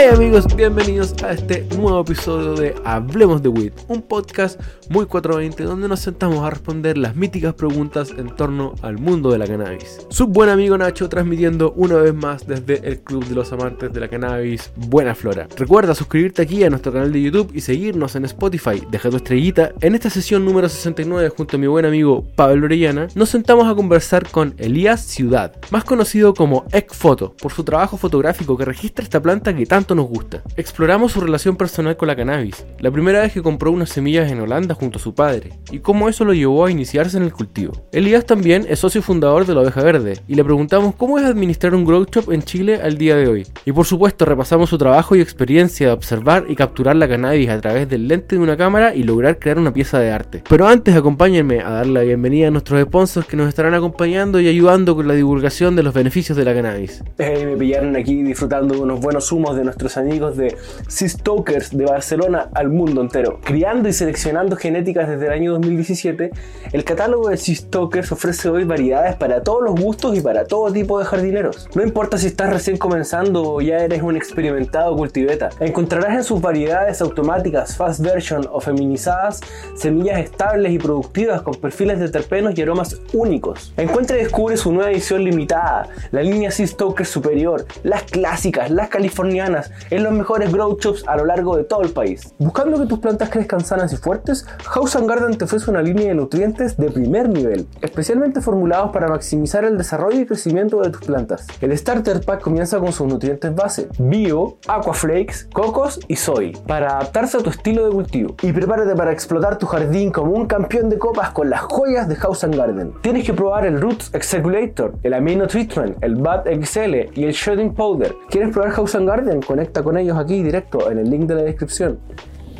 Hey amigos, bienvenidos a este nuevo episodio de Hablemos de Weed, un podcast muy 420 donde nos sentamos a responder las míticas preguntas en torno al mundo de la cannabis. Su buen amigo Nacho transmitiendo una vez más desde el Club de los Amantes de la Cannabis Buena Flora. Recuerda suscribirte aquí a nuestro canal de YouTube y seguirnos en Spotify. Deja tu estrellita. En esta sesión número 69 junto a mi buen amigo Pablo Orellana nos sentamos a conversar con Elías Ciudad, más conocido como Ecfoto, por su trabajo fotográfico que registra esta planta que tanto nos gusta. Exploramos su relación personal con la cannabis, la primera vez que compró unas semillas en Holanda junto a su padre, y cómo eso lo llevó a iniciarse en el cultivo. Elías también es socio fundador de la Oveja Verde, y le preguntamos cómo es administrar un grow shop en Chile al día de hoy. Y por supuesto repasamos su trabajo y experiencia de observar y capturar la cannabis a través del lente de una cámara y lograr crear una pieza de arte. Pero antes acompáñenme a dar la bienvenida a nuestros sponsors que nos estarán acompañando y ayudando con la divulgación de los beneficios de la cannabis. Eh, me pillaron aquí disfrutando de unos buenos humos de nuestros amigos de Sea Stokers de Barcelona al mundo entero. Criando y seleccionando genéticas desde el año 2017, el catálogo de Sea Stokers ofrece hoy variedades para todos los gustos y para todo tipo de jardineros. No importa si estás recién comenzando o ya eres un experimentado cultiveta, encontrarás en sus variedades automáticas, fast version o feminizadas semillas estables y productivas con perfiles de terpenos y aromas únicos. Encuentra y descubre su nueva edición limitada, la línea Sea Stokers Superior, las clásicas, las californianas, en los mejores grow shops a lo largo de todo el país. Buscando que tus plantas crezcan sanas y fuertes, House and Garden te ofrece una línea de nutrientes de primer nivel, especialmente formulados para maximizar el desarrollo y crecimiento de tus plantas. El Starter Pack comienza con sus nutrientes base, bio, aquaflakes, cocos y soy, para adaptarse a tu estilo de cultivo. Y prepárate para explotar tu jardín como un campeón de copas con las joyas de House and Garden. Tienes que probar el Roots Execulator, el Amino Treatment, el Bud XL y el Shredding Powder. ¿Quieres probar House Garden? Conecta con ellos aquí directo en el link de la descripción.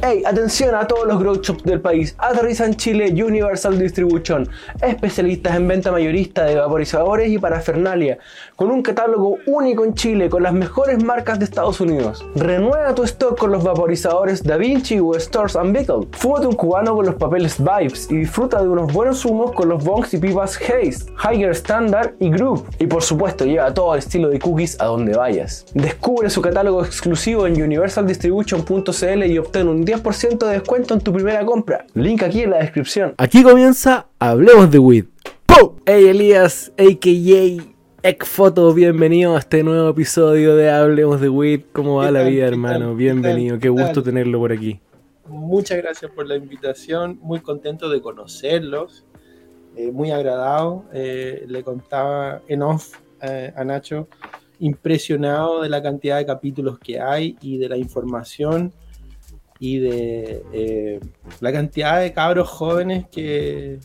Hey, atención a todos los grow shops del país. Aterriza en Chile Universal Distribution, especialistas en venta mayorista de vaporizadores y parafernalia, con un catálogo único en Chile con las mejores marcas de Estados Unidos. Renueva tu stock con los vaporizadores Da Vinci o Stores and Beetle. Fúmate un cubano con los papeles Vibes y disfruta de unos buenos humos con los bongs y pipas Haze, Higher Standard y Group. Y por supuesto, lleva todo el estilo de cookies a donde vayas. Descubre su catálogo exclusivo en universaldistribution.cl y obtén un 10% de descuento en tu primera compra. Link aquí en la descripción. Aquí comienza Hablemos de Weed. ¡Pum! Hey Elías, a.k.a. Ecfoto, bienvenido a este nuevo episodio de Hablemos de Weed. ¿Cómo va ¿Qué la tal? vida, ¿Qué hermano? tal? Bienvenido, ¿Qué qué tal? gusto tenerlo por aquí. Muchas gracias por la invitación, muy contento de conocerlos, eh, muy agradado. Eh, le contaba en off eh, a Nacho, impresionado de la cantidad de capítulos que hay y de la información y de eh, la cantidad de cabros jóvenes que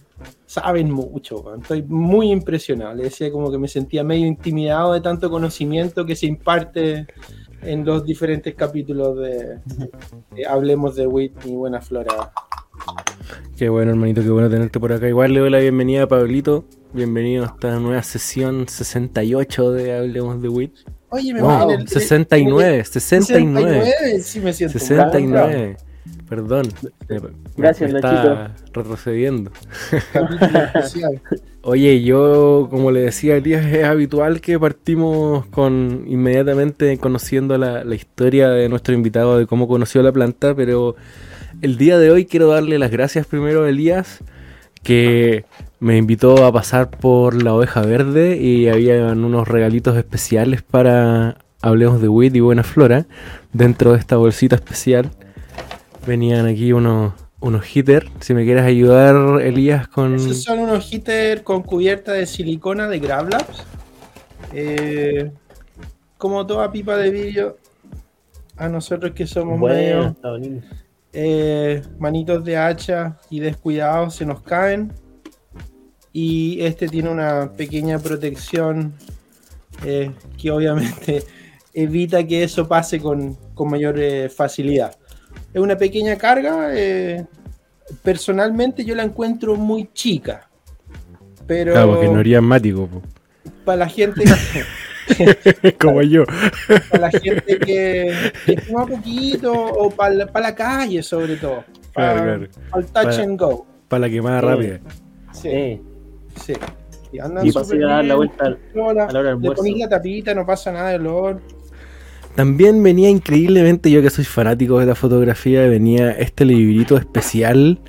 saben mucho. Estoy muy impresionado. Le decía como que me sentía medio intimidado de tanto conocimiento que se imparte en los diferentes capítulos de, Hablemos de Wit y Buena Flora. Qué bueno, hermanito, qué bueno tenerte por acá. Igual le doy la bienvenida a Pablito. Bienvenido a esta nueva sesión 68 de Hablemos de Weed. Oye, me Wow, voy en el- 69, en el- 69. 69, sí me siento. 69. Perdón. Gracias, me está retrocediendo. Oye, yo, como le decía a Elías, es habitual que partimos con inmediatamente conociendo la, la historia de nuestro invitado, de cómo conoció la planta, pero el día de hoy quiero darle las gracias primero a Elías, que me invitó a pasar por la oveja verde y habían unos regalitos especiales para Hablemos de Weed y Buena Flora dentro de esta bolsita especial. Venían aquí unos, unos hitters. Si me quieres ayudar, Elías, con... Esos son unos hitters con cubierta de silicona de Grab Labs. Eh, como toda pipa de vidrio, a nosotros que somos medio Bueno, bonito. eh, manitos de hacha y descuidados se nos caen. Y este tiene una pequeña protección eh, que obviamente evita que eso pase con, con mayor eh, facilidad. Es una pequeña carga. eh, personalmente yo la encuentro muy chica. Pero Claro, porque no eres asmático, po. para la gente como yo. para la gente que, que fuma poquito o para la, para la calle sobre todo. Para, Claro, claro. para el touch Para- and go. Para la quemada Sí. rápida. Sí, Sí. Sí. Y andan Y súper pasé a dar la vuelta al- a la hora del Le almuerzo. ponís la tapita, no pasa nada de olor. también venía increíblemente, yo que soy fanático de la fotografía, venía este librito especial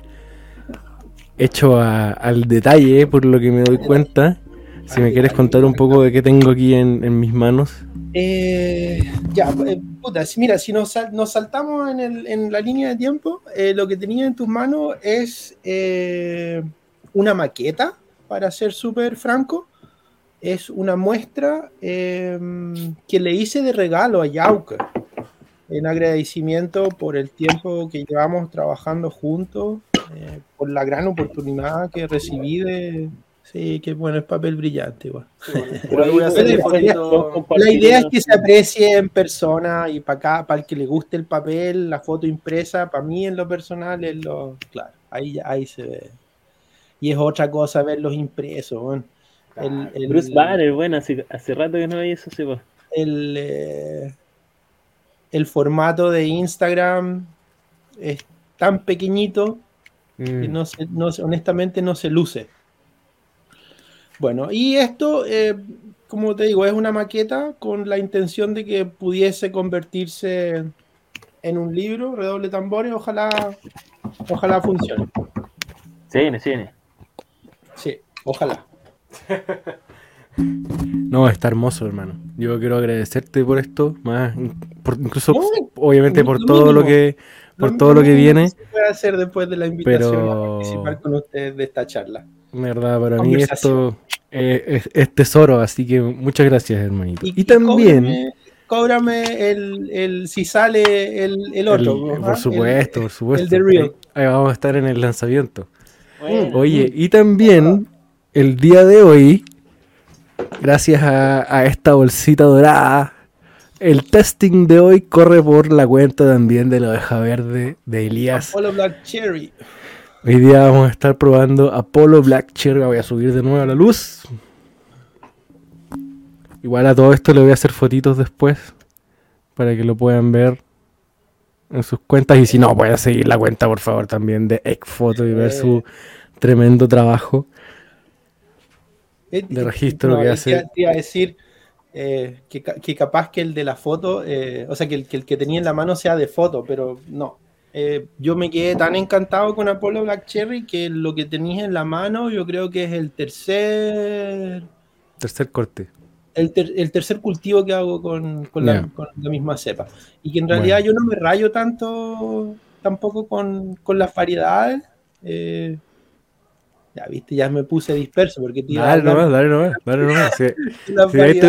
hecho a- al detalle, por lo que me doy cuenta. Si me quieres contar un poco de qué tengo aquí en, en mis manos. Eh, ya, eh, puta, mira, si nos, sal- nos saltamos en, el- en la línea de tiempo, eh, lo que tenía en tus manos es eh, una maqueta, para ser súper franco. Es una muestra eh, que le hice de regalo a Yauka, en agradecimiento por el tiempo que llevamos trabajando juntos, eh, por la gran oportunidad que recibí de... Sí, que bueno, es papel brillante, voy a Puede- fotito. La idea es que se aprecie en persona y para acá, para el que le guste el papel, la foto impresa, para mí en lo personal es lo. Claro, ahí, ahí se ve. Y es otra cosa verlos impresos. weón. El, el- Bruce Banner, bueno, hace, hace rato que no hay eso, sepa. el, eh, el formato de Instagram es tan pequeñito que Mm. no se, no honestamente no se luce. Bueno, y esto, eh, como te digo, es una maqueta con la intención de que pudiese convertirse en un libro, redoble tambores, ojalá, ojalá funcione. Se viene. Sí, ojalá. No, está hermoso, hermano. Yo quiero agradecerte por esto, más por- incluso No, obviamente por todo lo que por Lo todo lo que viene. se puede hacer después de la invitación Pero- a participar con ustedes de esta charla. Verdad, para mí esto eh, es, es tesoro, así que muchas gracias, hermanito. Y, y también, Cóbrame, cóbrame el, el- si sale el, el otro. por supuesto, por supuesto. el de Real. Ahí vamos a estar en el lanzamiento. Bueno, Oye, y también el día de hoy, gracias a, a esta bolsita dorada, el testing de hoy corre por la cuenta también de la oveja verde de Elías. Apollo Black Cherry. Hoy día vamos a estar probando Apollo Black Cherry. Voy a subir de nuevo a la luz. Igual a todo esto le voy a hacer fotitos después para que lo puedan ver en sus cuentas. Y si no, pueden seguir la cuenta, por favor, también de Ekfoto y ver su tremendo trabajo. De registro que es hace- Te iba a decir eh, que, que capaz que el de la foto, eh, o sea, que el, que el que tenía en la mano sea de foto, pero no. Eh, yo me quedé tan encantado con Apollo Black Cherry que lo que tenías en la mano yo creo que es el tercer Tercer corte. El, ter- el tercer cultivo que hago con, con la, Ya. con la misma cepa. Y que en realidad yo no me rayo tanto tampoco con, con las variedades. eh, ya viste, ya me puse disperso porque te Dale nomás, dale nomás, dale nomás. Sí, sí, de, ahí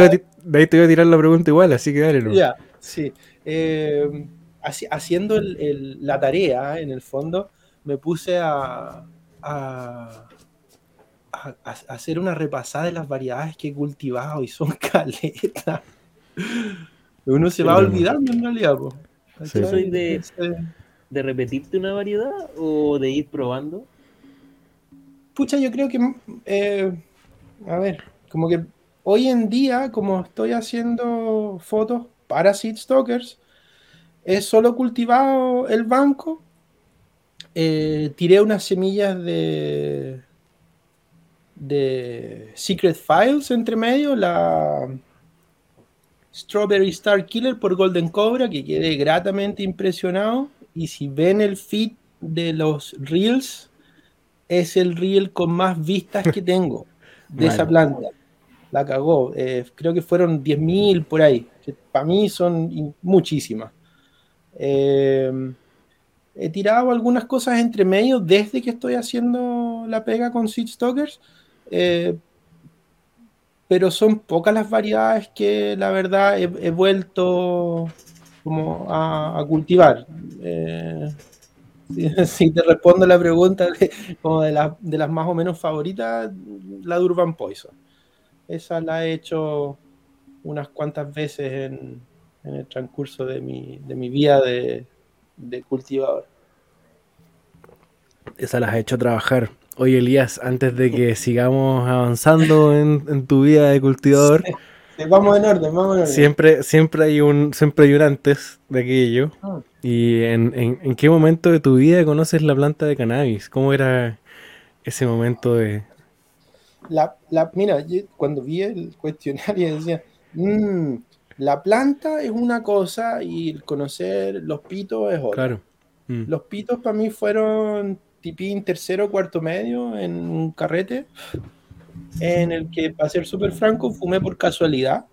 te voy a, tirar la pregunta igual, así que dale nomás. Ya, sí. Eh, haci- haciendo el- el- la tarea, en el fondo, me puse a, a, a- a hacer una repasada de las variedades que he cultivado y son caletas. Uno se Sí, va no. olvidando en realidad. po. Sí. Soy de- ¿De repetirte una variedad o de ir probando? Pucha, yo creo que, eh, a ver, como que hoy en día, como estoy haciendo fotos para Seed Stalkers, he solo cultivado el banco, eh, tiré unas semillas de, de Secret Files entre medio, la Strawberry Star Killer por Golden Cobra, que quedé gratamente impresionado, y si ven el feed de los Reels, es el reel con más vistas que tengo de esa planta. La cagó. Eh, creo que fueron 10.000 por ahí. Para mí son muchísimas. Eh, he tirado algunas cosas entre medio desde que estoy haciendo la pega con Seed Stalkers. Eh, pero son pocas las variedades que la verdad he, he vuelto como a, cultivar. Eh, si, te respondo la pregunta de, como de, la- de las más o menos favoritas, la Durban Poison. Esa la he hecho unas cuantas veces en, el transcurso de mi, de mi vida de, de cultivador. Esa las ha hecho trabajar. Oye, Elías, antes de que sigamos avanzando en, en tu vida de cultivador, Vamos en orden, vamos en orden. siempre, siempre hay un, siempre hay un antes de aquello. Ah. ¿Y en, en, en qué momento de tu vida conoces la planta de cannabis? ¿Cómo era ese momento de... La, la- mira, yo cuando vi el cuestionario decía, "Mm, La planta es una cosa y el conocer los pitos es otra. Claro. Mm. Los pitos para mí fueron tipín tercero, cuarto medio en un carrete en el que, para ser súper franco, fumé por casualidad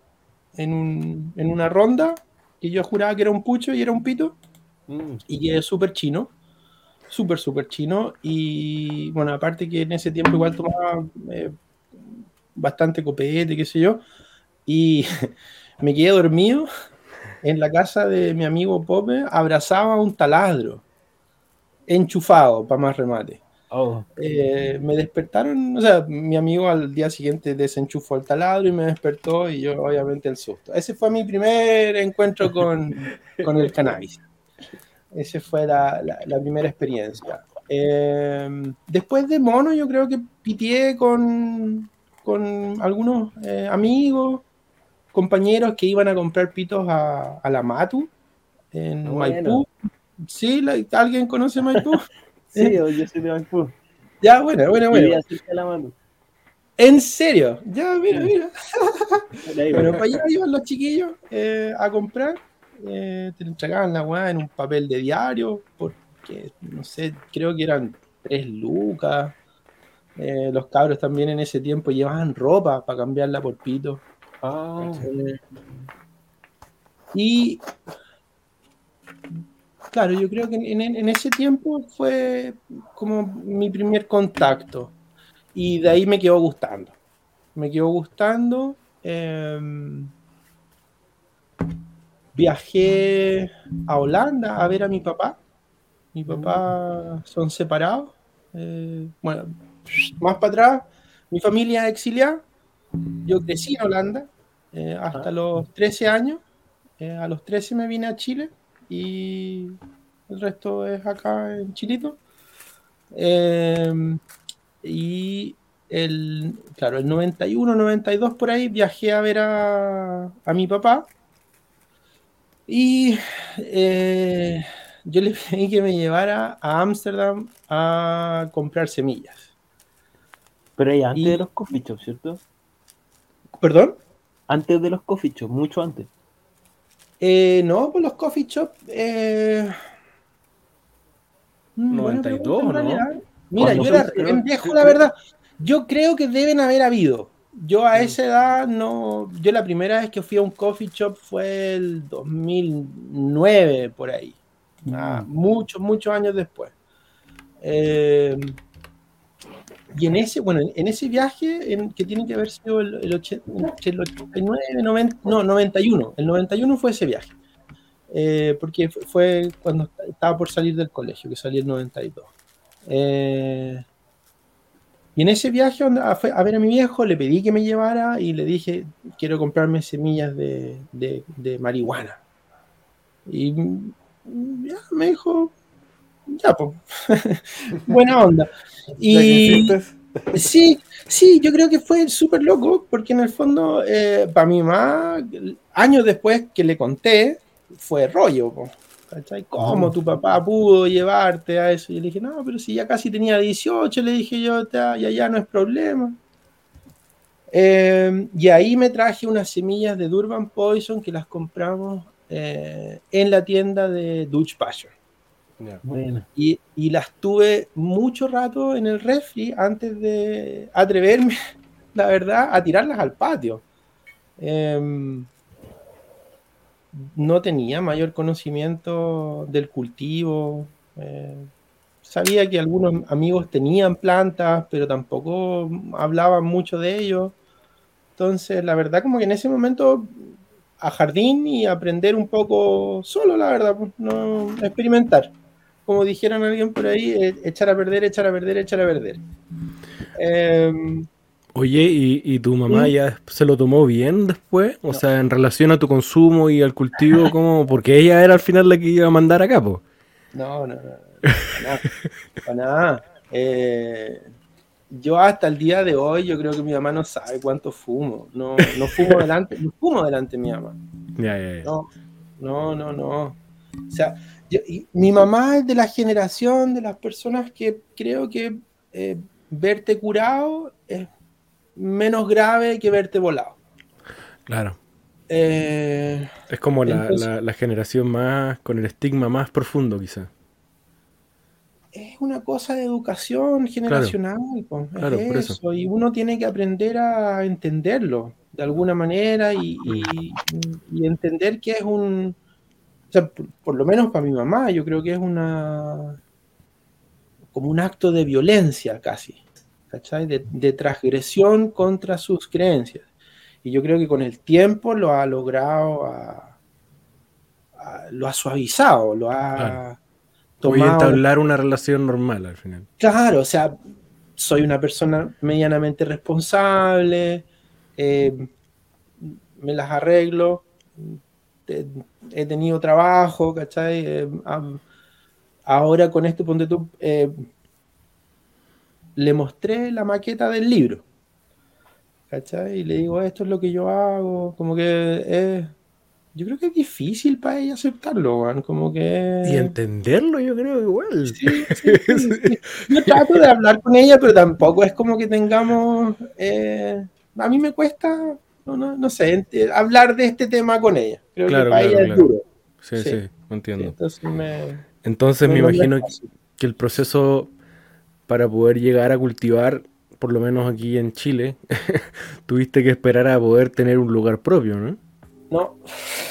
en, un- en una ronda que yo juraba que era un pucho y era un pito Mm. y que es súper chino, súper, súper chino. Y bueno, aparte que en ese tiempo igual tomaba eh, bastante copete, qué sé yo, y me quedé dormido en la casa de mi amigo Pope, abrazaba un taladro, enchufado, para más remate. Oh, Eh, me despertaron, o sea, mi amigo al día siguiente desenchufó el taladro y me despertó y yo obviamente el susto. Ese fue mi primer encuentro con, con el cannabis. Esa fue la, la- la primera experiencia. Eh, después de mono yo creo que pitié con, con algunos eh, amigos, compañeros que iban a comprar pitos a, a la Matu en Bueno. Maipú. ¿Sí? ¿La- ¿Alguien conoce Maipú? sí, yo yo soy de Maipú. ya, bueno, bueno, bueno. ¿En serio? Ya, mira, mira. Bueno, para allá iban los chiquillos eh, a comprar. eh, te entregaban la weá en un papel de diario, porque no sé, creo que eran tres lucas. Eh, los cabros también en ese tiempo llevaban ropa para cambiarla por pito. Ah, Eh, y claro, yo creo que en, ese tiempo fue como mi primer contacto. Y de ahí me quedó gustando. Me quedó gustando. em, viajé a Holanda a ver a mi papá. Mi papá son separados. Eh, bueno, más para atrás, mi familia exiliada. Yo crecí en Holanda eh, hasta los 13 años. Eh, a los 13 me vine a Chile y el resto es acá en Chilito. Eh, y el, claro, el 91, 92 por ahí viajé a ver a, a mi papá. Y eh, yo le pedí que me llevara a Ámsterdam a comprar semillas. pero ahí antes Y- de los coffee shops, ¿cierto? ¿Perdón? Antes de los coffee shops, mucho antes. Eh, no, pues los coffee shop. Eh... mm, buena 92, pregunta, en ¿no? Mira, yo era bien viejo, la verdad. Yo creo que deben haber habido. Yo a esa edad no. Yo la primera vez que fui a un coffee shop fue el 2009, por ahí. Ah, muchos, muchos años después. Eh, y en ese, bueno, en ese viaje, en, que tiene que haber sido el, el, entre el 89, 90, no, 91. El 91 fue ese viaje. Eh, porque fue- cuando estaba por salir del colegio, que salí el 92. Eh, y en ese viaje a, a ver a mi viejo, le pedí que me llevara y le dije, quiero comprarme semillas de, de- de marihuana. Y mm, ya me dijo, ya, pues, buena onda. Y sí, sí, yo creo que fue súper loco, porque en el fondo, para mi mamá, años después que le conté, fue rollo. po, ¿cachai? ¿Cómo tu papá pudo llevarte a eso? Y le dije, no, pero si ya casi tenía 18, le dije yo, ya, ya, ya no es problema. Eh, y ahí me traje unas semillas de Durban Poison que las compramos eh, en la tienda de Dutch Passion. Bueno, Y, y las tuve mucho rato en el refri antes de atreverme, la verdad, a tirarlas al patio. Em, no tenía mayor conocimiento del cultivo. eh, sabía que algunos amigos tenían plantas, pero tampoco hablaban mucho de ellos. Entonces, la verdad, como que en ese momento a jardín y aprender un poco solo, la verdad, pues, no experimentar como dijeron alguien por ahí, eh, echar a perder, echar a perder, echar a perder. Em, Oye, ¿y, y tu mamá ¿Mm? ya se lo tomó bien después? O sea, en relación a tu consumo y al cultivo, ¿cómo? Porque ella era al final la que iba a mandar acá, po. no, no, no, para nada. para nada. Eh, yo hasta el día de hoy, yo creo que mi mamá no sabe cuánto fumo. No, no fumo delante, no fumo delante de mi mamá. Ya, ya, ya. No, no, no, no. O sea, yo- y mi mamá es de la generación de las personas que creo que eh, verte curado es menos grave que verte volado. Claro. Eh, Es como la, Entonces- la- la generación más, con el estigma más profundo quizá. es una cosa de educación generacional, es Claro, por eso. eso, y uno tiene que aprender a entenderlo de alguna manera y, y- y entender que es un, sea, por, por lo menos para mi mamá, yo creo que es una, como un acto de violencia casi, ¿cachai? De, de transgresión contra sus creencias. Y yo creo que con el tiempo lo ha logrado, a- a- lo ha suavizado, lo ha Claro. Voy a tomado entablar una relación normal al final. Claro, o sea, soy una persona medianamente responsable, eh, me las arreglo, te- he tenido trabajo, ¿cachai? Eh, ahora con este ponte tú, eh, le mostré la maqueta del libro, ¿cachai? Y le digo, esto es lo que yo hago, como que es... Yo creo que es difícil para ella aceptarlo, man, como que... Y entenderlo yo creo igual. Sí, sí. Yo trato de hablar con ella, pero tampoco es como que tengamos. eh, a mí me cuesta, no, no, no sé, hablar de este tema con ella. Creo Claro, que para claro, ella claro. es duro. Sí, Sí. sí, Sí, entiendo. entonces me. Entonces me imagino que el proceso para poder llegar a cultivar, por lo menos aquí en Chile, tuviste que esperar a poder tener un lugar propio, ¿no? No.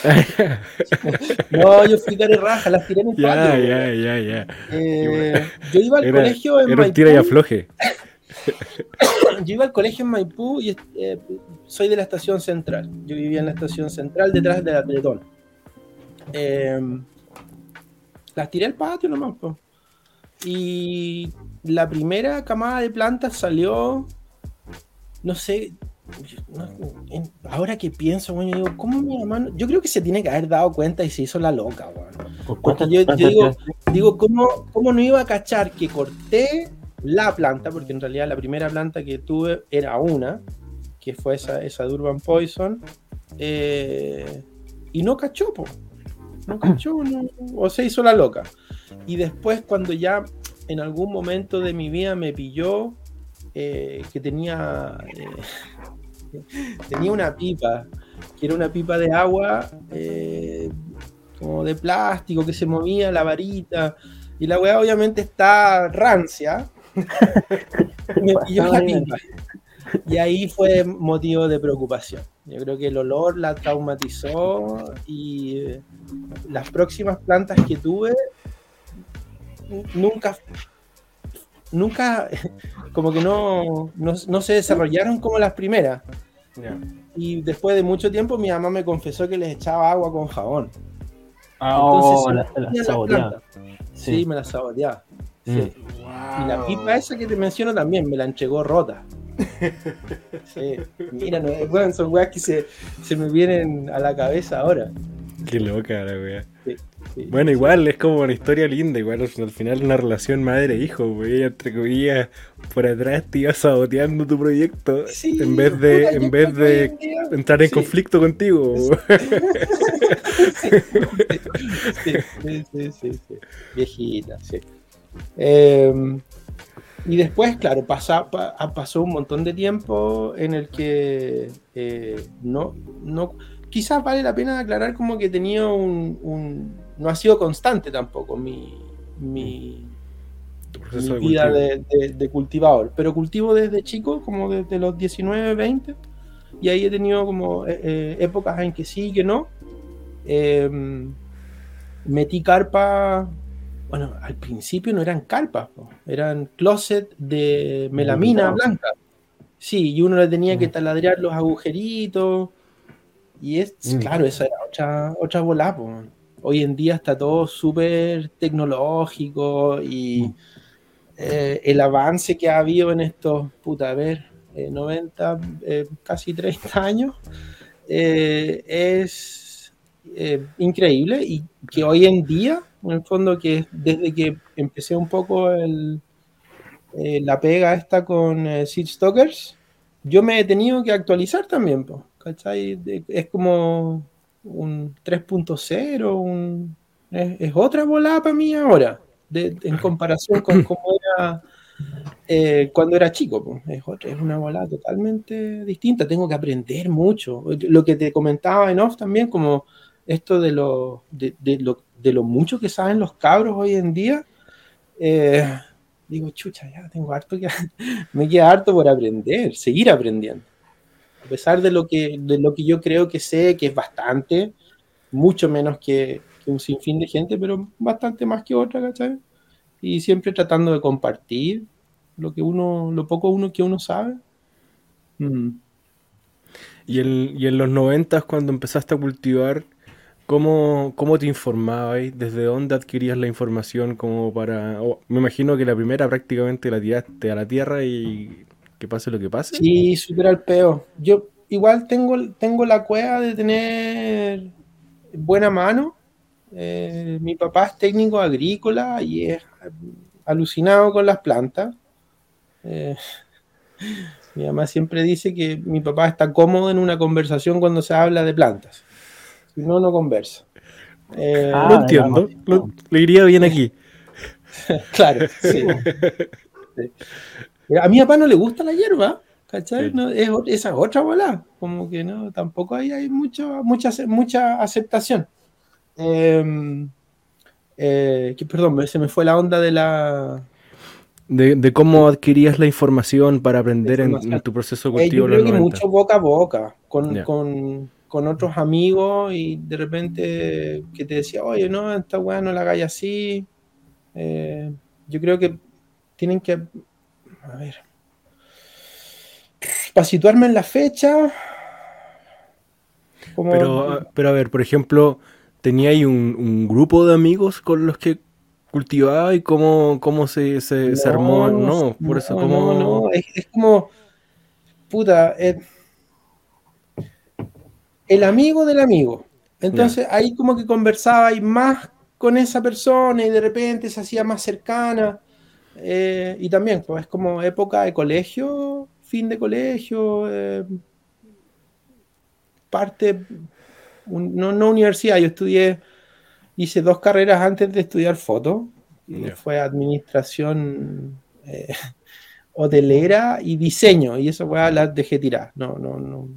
no, yo fui cara raja, las tiré en el Ya, patio. ya, ya, ya. Eh, yo iba al Era, colegio en era un tira y afloje. Yo iba al colegio en Maipú y eh, soy de la estación central. Yo vivía en la estación central detrás de la Teletón. Eh, las tiré al patio nomás. po. Y la primera camada de plantas salió, no sé, no- en- ahora que pienso, bueno, yo digo, ¿cómo mi mamá? no- Yo creo que se tiene que haber dado cuenta y se hizo la loca, ¿Cuántas yo, yo digo, digo ¿cómo, ¿cómo no iba a cachar que corté la planta? Porque en realidad la primera planta que tuve era una, que fue esa, esa de Urban Poison, eh, y no cachó, po. No cachó, no- o se hizo la loca. Y después cuando ya en algún momento de mi vida me pilló eh, que tenía, eh, tenía una pipa, que era una pipa de agua eh, como de plástico que se movía la varita y la weá obviamente está rancia me pilló la y ahí fue motivo de preocupación. Yo creo que el olor la traumatizó y eh, las próximas plantas que tuve nunca nunca como que no, no, no se desarrollaron como las primeras. Y después de mucho tiempo mi mamá me confesó que les echaba agua con jabón. Ah, oh, la, la las saboteaba. Sí, Sí. me la saboteaba. Sí. Mm. Y la pipa esa que te menciono también me la entregó rota. Sí. Mira, no, bueno, son weas que se, se me vienen a la cabeza ahora. Qué loca la wea. Sí, sí. Bueno, igual es como una historia linda, igual al final una relación madre-hijo, güey, ella entre comillas por atrás te iba saboteando tu proyecto Sí, en vez de, en vez de entrar en sí. conflicto contigo. Sí. Sí, sí, sí, sí, sí. Viejita, sí. Eh, y después, claro, pasa, pa- pasó un montón de tiempo en el que eh, no, no, quizás vale la pena aclarar como que tenía un, un- no ha sido constante tampoco mi, mi, mi de vida de, de- de cultivador, pero cultivo desde chico, como desde los 19, 20, y ahí he tenido como eh, eh, épocas en que sí y que no. Eh, metí carpa, bueno, al principio no eran carpas, po, eran closet de melamina blanca. Sí, y uno le tenía que Mm. taladrar los agujeritos, y es, Mm. claro, esa era otra, otra bola, po. Hoy en día está todo súper tecnológico y Mm. eh, el avance que ha habido en estos, puta, a ver, eh, 90, eh, casi 30 años, eh, es eh, increíble y que hoy en día, en el fondo, que desde que empecé un poco el, eh, la pega esta con eh, Seed Stalkers, yo me he tenido que actualizar también, po, ¿cachai? De- Es como un 3.0, un, es, es otra volada para mí ahora, de- en comparación con cómo era eh, cuando era chico. pues, Es, otra- es una bola totalmente distinta. Tengo que aprender mucho. Lo que te comentaba en off también, como esto de lo, de, de lo, de lo mucho que saben los cabros hoy en día. eh, digo, chucha, ya tengo harto que. me queda harto por aprender, seguir aprendiendo. A pesar de lo que, de lo que yo creo que sé, que es bastante, mucho menos que, que un sinfín de gente, pero bastante más que otra, ¿cachai? Y siempre tratando de compartir lo que uno, lo poco uno que uno sabe. Mm. Y en, y en los noventas, cuando empezaste a cultivar, ¿cómo, cómo te informabas? ¿Desde dónde adquirías la información como para... me imagino que la primera prácticamente la tiraste a la tierra y que pase lo que pase. Sí, súper al peo. Yo igual tengo, tengo la cueva de tener buena mano. Eh, mi papá es técnico agrícola y es alucinado con las plantas. Eh, mi mamá siempre dice que mi papá está cómodo en una conversación cuando se habla de plantas. Si no, no conversa. Eh, Ah, Lo entiendo, lo- le iría bien aquí. Claro, sí. Sí. A mi papá no le gusta la hierba, ¿cachai? Sí. No, es, esa es otra bola, como que no, tampoco ahí hay mucho, mucha, mucha aceptación. Eh, eh, que, perdón, se me fue la onda de la... De, de cómo adquirías la información para aprender en, información. en tu proceso de Eh, cultivo yo creo que 90. mucho boca a boca, con, con otros amigos y de repente que te decía, oye, no, esta weá no la hagáis así. Eh, yo creo que tienen que, a ver, para situarme en la fecha, como, Pero, pero a ver, por ejemplo, ¿tenía ahí un, un grupo de amigos con los que cultivaba y cómo, cómo se, se, se armó? No, por eso, no, ¿cómo...? no, no, es, es como, puta, eh, el amigo del amigo. Entonces ahí como que conversaba y más con esa persona y de repente se hacía más cercana. eh, y también, pues es como época de colegio, fin de colegio, eh, parte, un- no, no universidad, yo estudié, hice dos carreras antes de estudiar foto, fue administración eh, hotelera y diseño, y eso weá las dejé tirar, no, no, no,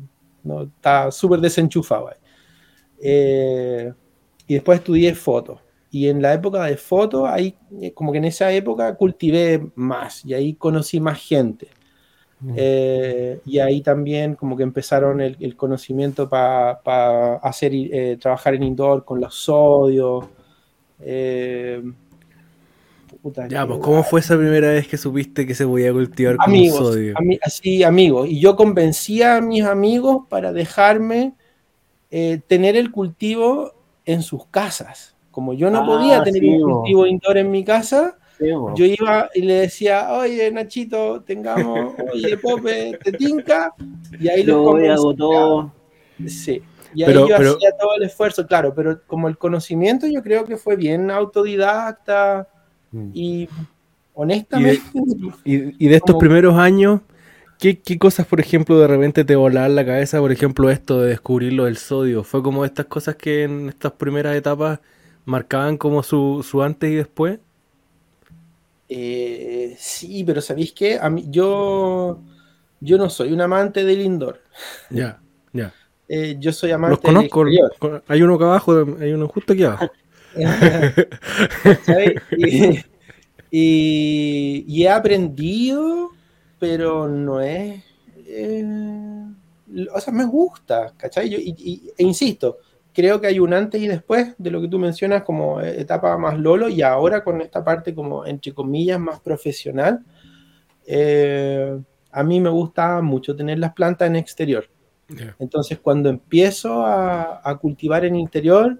no, está súper desenchufado ahí. Eh, y después estudié foto. Y en la época de foto, ahí, eh, como que en esa época cultivé más y ahí conocí más gente. Eh, y ahí también como que empezaron el, el conocimiento para hacer eh, trabajar en indoor con los sodios. eh, puta, Ya, pues, ¿cómo fue esa primera vez que supiste que se podía cultivar con amigos, sodio? ami- así amigos. Y yo convencía a mis amigos para dejarme eh, tener el cultivo en sus casas. Como yo no Ah, podía tener sí, un bo. cultivo indoor en mi casa, Sí, yo iba y le decía, oye Nachito, tengamos, oye Pope, te tinca, y ahí voy, hago todo. Sí. Y ahí Pero- yo pero- hacía todo el esfuerzo, claro, pero como el conocimiento yo creo que fue bien autodidacta. Y honestamente Y, y de estos como- primeros años, ¿qué, qué cosas, por ejemplo, de repente te volaban la cabeza? Por ejemplo, esto de descubrir lo del sodio. ¿Fue como estas cosas que en estas primeras etapas marcaban como su, su antes y después? Eh, sí, pero ¿sabéis qué? A mí, yo, yo no soy un amante del indoor. Ya, ya. Eh, yo soy Los amante del conozco. exterior. Hay uno acá abajo, hay uno justo aquí abajo. ¿Sabes? Y, y- y he aprendido, pero no es... eh, o sea, me gusta, ¿cachai? Yo- y- e insisto, creo que hay un antes y después de lo que tú mencionas como etapa más lolo y ahora con esta parte como, entre comillas, más profesional. eh, a mí me gusta mucho tener las plantas en exterior. Ya. Entonces, cuando empiezo a, a cultivar en interior,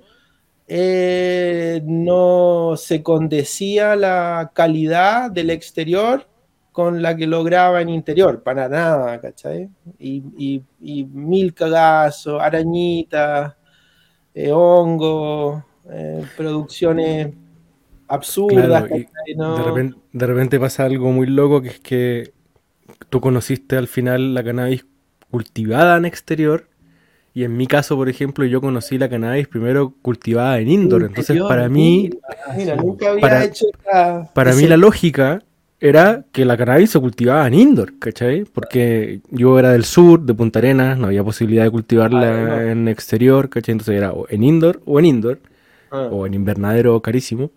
eh, no se condecía la calidad del exterior con la que lograba en interior, para nada, ¿cachai? Y, y- y mil cagazos, arañitas, eh, hongos, eh, producciones absurdas, De repente, de repente pasa algo muy loco que es que tú conociste al final la cannabis cultivada en exterior y en mi caso, por ejemplo, yo conocí la cannabis primero cultivada en indoor. Entonces, para mí, Mira, nunca había Para- hecho para mí la lógica era que la cannabis se cultivaba en indoor, ¿cachai? Porque yo era del sur, de Punta Arenas, no había posibilidad de cultivarla Ah, no. en exterior, ¿cachai? Entonces era o en indoor o en indoor, Ah. o en invernadero carísimo.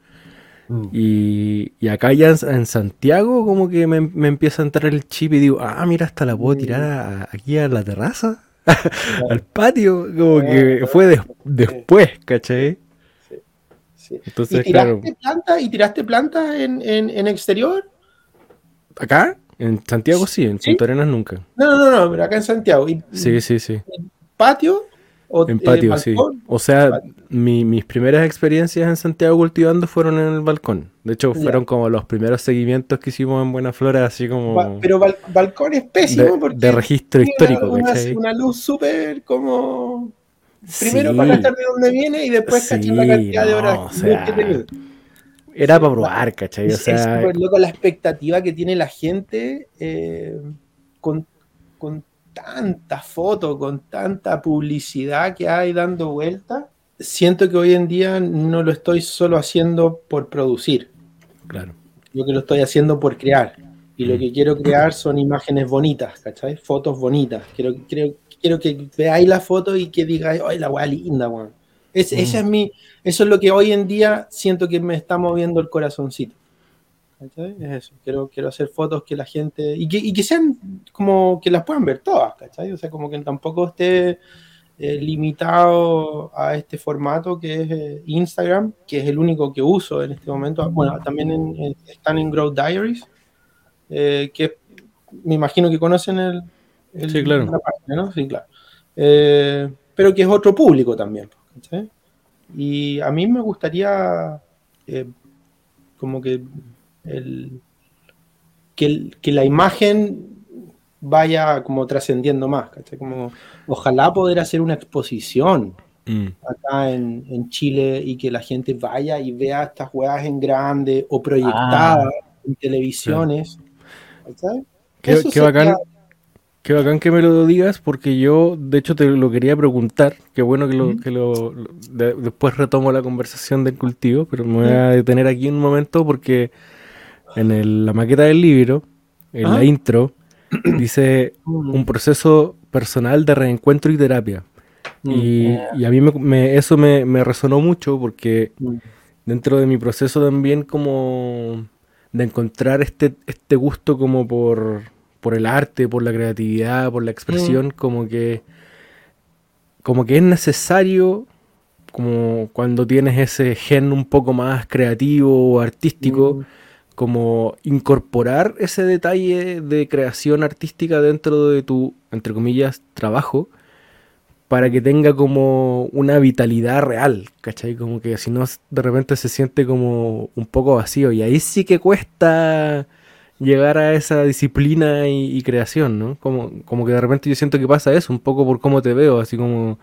Mm. Y, y acá ya en, en Santiago como que me, me empieza a entrar el chip y digo, ah, mira, hasta la puedo Mm. tirar a- aquí a la terraza, al patio, como que fue des- después, ¿cachai? Sí. Entonces, ¿Y tiraste claro, plantas y tiraste plantas en, en, en exterior? acá, en Santiago sí, en ¿Sí? Punta Arenas nunca. No, no, no, pero acá en Santiago. ¿Y Sí, sí, sí. patio? ¿O, En eh, sí. O sea, mi- mis primeras experiencias en Santiago cultivando fueron en el balcón. De hecho, Ya. fueron como los primeros seguimientos que hicimos en Buena Flora, así como Ba- pero bal- balcón es pésimo de, porque de registro histórico, una, una luz súper como... Primero Sí. para cachar de dónde viene y después Sí, cachar la cantidad de horas o sea, que tenía. Era para probar, ¿cachai? O Es es sea, súper loco la expectativa que tiene la gente eh, con, con tanta foto, con tanta publicidad que hay dando vueltas. Siento que hoy en día no lo estoy solo haciendo por producir, claro. yo que lo estoy haciendo por crear. Y lo Mm. que quiero crear son imágenes bonitas, ¿cachai? Fotos bonitas. Quiero, quiero, quiero que veáis la foto y que digáis, ¡ay, la weá linda, weón! Es, Mm. esa es mi, eso es lo que hoy en día siento que me está moviendo el corazoncito. ¿Cachai? Es eso. Quiero, quiero hacer fotos que la gente. Y que, y que sean como que las puedan ver todas, ¿cachai? O sea, como que tampoco esté eh, limitado a este formato que es eh, Instagram, que es el único que uso en este momento. Bueno, también en- en- están en Growth Diaries, eh, que me imagino que conocen el. el- Sí, claro. la página, ¿no? Sí, claro. Eh, pero que es otro público también. ¿cachai? Y a mí me gustaría como que el, que, el- que la imagen vaya como trascendiendo más, ¿cachai? Como, ojalá poder hacer una exposición Mm. acá en, en Chile y que la gente vaya y vea estas weas en grande o proyectadas en televisiones. ¿cachai? Qué, bacán, qué bacán que me lo digas, porque yo, de hecho, te lo quería preguntar. Qué bueno que lo, que lo, lo- de- después retomo la conversación del cultivo, pero me voy a detener aquí un momento porque en el- la maqueta del libro, en la Ajá. intro, dice un proceso personal de reencuentro y terapia. Mm. Y, y a mí me- me- eso me, me resonó mucho porque Mm. dentro de mi proceso también como de encontrar este, este gusto como por, por el arte, por la creatividad, por la expresión, como que como que es necesario como cuando tienes ese gen un poco más creativo o artístico, Mm. Como incorporar ese detalle de creación artística dentro de tu, entre comillas, trabajo, para que tenga como una vitalidad real, ¿cachai? Como que si no, de repente se siente como un poco vacío, y ahí sí que cuesta llegar a esa disciplina y, y creación, ¿no? Como, como que de repente yo siento que pasa eso, un poco por cómo te veo, así como,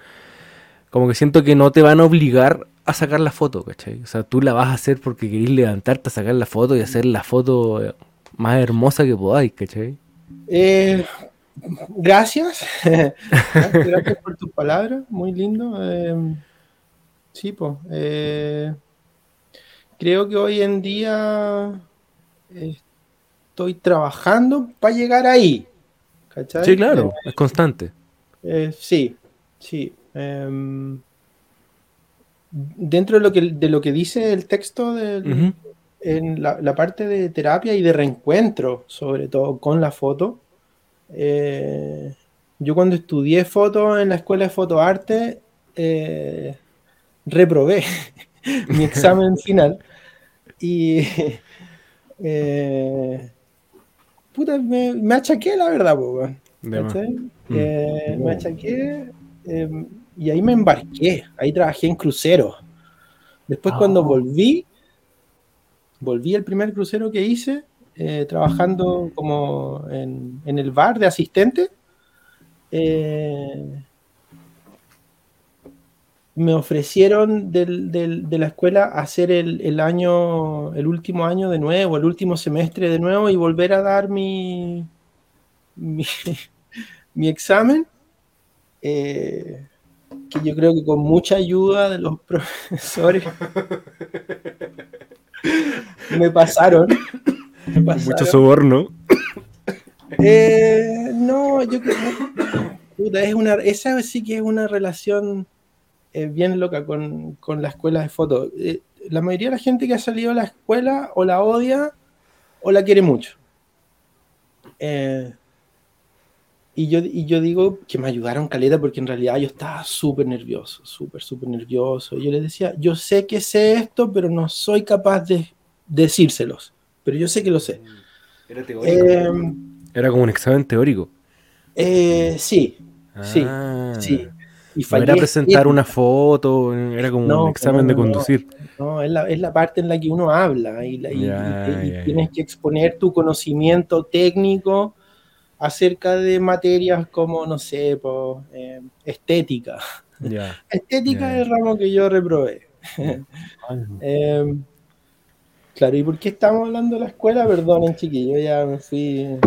como que siento que no te van a obligar a sacar la foto, ¿cachai? O sea, tú la vas a hacer porque querés levantarte a sacar la foto y hacer la foto eh, más hermosa que podáis, ¿cachai? Eh, gracias. gracias. por tus palabras, muy lindo. Eh, sí, pues. creo que hoy en día eh, estoy trabajando para llegar ahí. ¿cachai? Sí, claro, es constante. Eh, sí, sí. Em, dentro de lo que, de lo que dice el texto del, en la, la parte de terapia y de reencuentro, sobre todo con la foto. eh, yo cuando estudié foto en la escuela de fotoarte, eh, reprobé mi examen final y eh, puta, me, me achaqué la verdad, po. Mm. Eh, me achaqué eh, y ahí me embarqué, ahí trabajé en cruceros. Después cuando volví, volví el primer crucero que hice, eh, trabajando como en, en el bar de asistente. eh, me ofrecieron del- del- de la escuela hacer el, el año, el último año de nuevo, el último semestre de nuevo y volver a dar mi, mi, mi examen. eh, que yo creo que con mucha ayuda de los profesores me pasaron. me pasaron. Mucho soborno. Eh, no, yo creo puta, es una, esa sí que es una relación eh, bien loca con, con la escuela de foto. Eh, la mayoría de la gente que ha salido de la escuela o la odia o la quiere mucho. Eh, y, yo, y yo digo que me ayudaron caleta porque en realidad yo estaba súper nervioso, súper, súper nervioso. Yo les decía, yo sé que sé esto, pero no soy capaz de decírselos. Pero yo sé que lo sé. Era Eh, Era como un examen teórico. eh, sí, sí, Ah. sí. Y No fallé era presentar una foto, era como No, un examen no, de conducir. No, es la, es la parte en la que uno habla y, la- y- y- y tienes que exponer tu conocimiento técnico acerca de materias como, no sé, po, eh, estética. Estética es el ramo que yo reprobé. Eh, claro, ¿y por qué estamos hablando de la escuela? Perdonen, chiquillos, ya me fui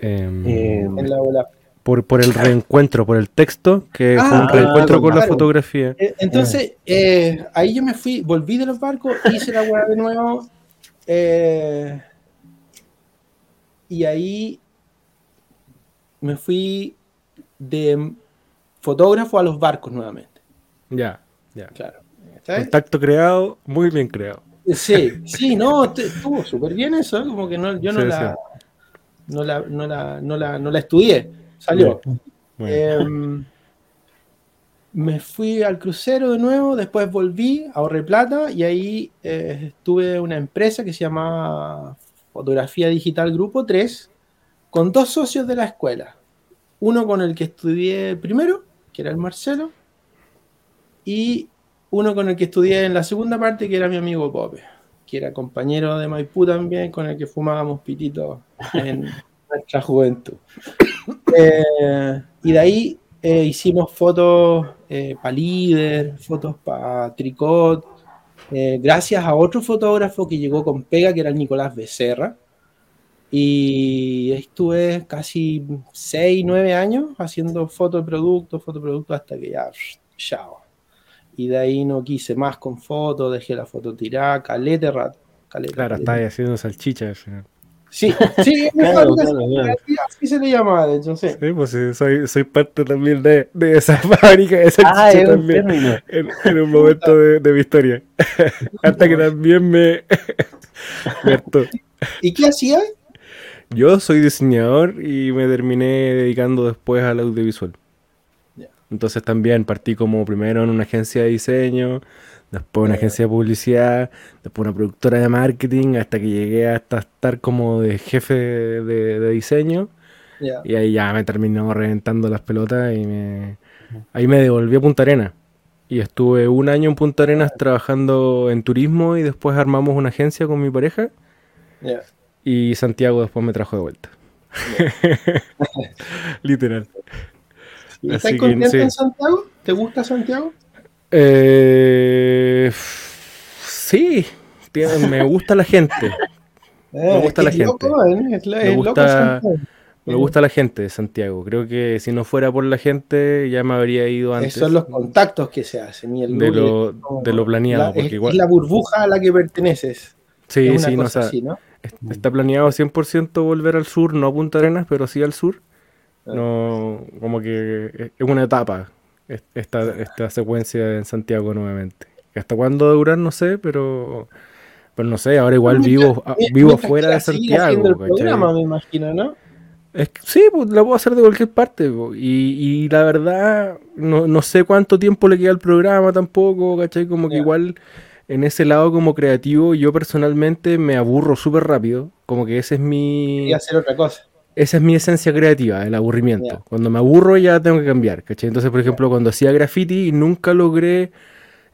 Em, Eh, en la bola. por, por el reencuentro, por el texto, que Ah, fue un reencuentro con la claro. fotografía. Eh, Entonces, eh, ahí yo me fui, volví de los barcos, hice la weá de nuevo. eh, y ahí me fui de fotógrafo a los barcos nuevamente. Ya, ya. Claro. ¿sabes? Contacto creado, muy bien creado. Sí, sí, no, est- estuvo súper bien eso, como que no, yo no, Sí, la, no, la, no, la, no, la, no la estudié, salió. Bueno, Em, me fui al crucero de nuevo, después volví, ahorré plata y ahí eh, tuve una empresa que se llamaba Fotografía Digital Grupo 3 con dos socios de la escuela. Uno con el que estudié primero, que era el Marcelo, y uno con el que estudié en la segunda parte, que era mi amigo Pope, que era compañero de Maipú también, con el que fumábamos pititos en nuestra juventud. Eh, y de ahí eh, hicimos fotos para líder, fotos para tricot, eh, gracias a otro fotógrafo que llegó con pega, que era el Nicolás Becerra. Y estuve casi 6, 9 años haciendo fotos de productos, fotos de productos, hasta que ya, chao. Y de ahí no quise más con fotos, dejé la foto tirada, calete rato. Calete, claro, calete. estaba ahí haciendo salchicha al final. Sí, sí, Claro, así, claro, claro. así se le llama, de hecho, sí. Sí, pues sí, soy, soy parte también de, de esa fábrica de salchicha Ah, es también. En, en un momento de, de mi historia. Hasta que también me. me. ¿Y qué hacía? Yo soy diseñador y me terminé dedicando después al audiovisual. Entonces también partí como primero en una agencia de diseño, después una Ya. agencia de publicidad, después una productora de marketing, hasta que llegué hasta estar como de jefe de, de- de diseño. Y ahí ya me terminó reventando las pelotas y me... ahí me devolví a Punta Arenas. Y estuve un año en Punta Arenas trabajando en turismo y después armamos una agencia con mi pareja. Y Santiago después me trajo de vuelta. Literal. ¿Y Así ¿Estás que, contento sí. en Santiago? ¿Te gusta Santiago? Eh, sí, tiene- me gusta la gente. Eh, gusta es la gente. ¿eh? Me gusta-. Me gusta la gente de Santiago. Creo que si no fuera por la gente ya me habría ido antes. Esos son los contactos que se hacen. Y el de lo, de lo planeado. la- porque es, igual, es la burbuja a la que perteneces. sí, es una sí, no, o cosa sea, así, ¿no? Est- está planeado 100% volver al sur, no a Punta Arenas, pero sí al sur. Ah. No, como que es una etapa es- esta, esta secuencia en Santiago nuevamente. ¿Hasta cuándo va a durar? No sé, pero, pero no sé, ahora igual vivo, a- Mientras vivo fuera de Santiago. el programa, me imagino, ¿no? Es que, sí, pues la puedo hacer de cualquier parte. Y, y la verdad, no, no sé cuánto tiempo le queda al programa tampoco, ¿cachai? Como que igual en ese lado como creativo yo personalmente me aburro súper rápido. Como que ese es mi... Quería hacer otra cosa. Esa es mi esencia creativa, el aburrimiento. Cuando me aburro ya tengo que cambiar, ¿cachai? Entonces, por ejemplo, cuando hacía graffiti nunca logré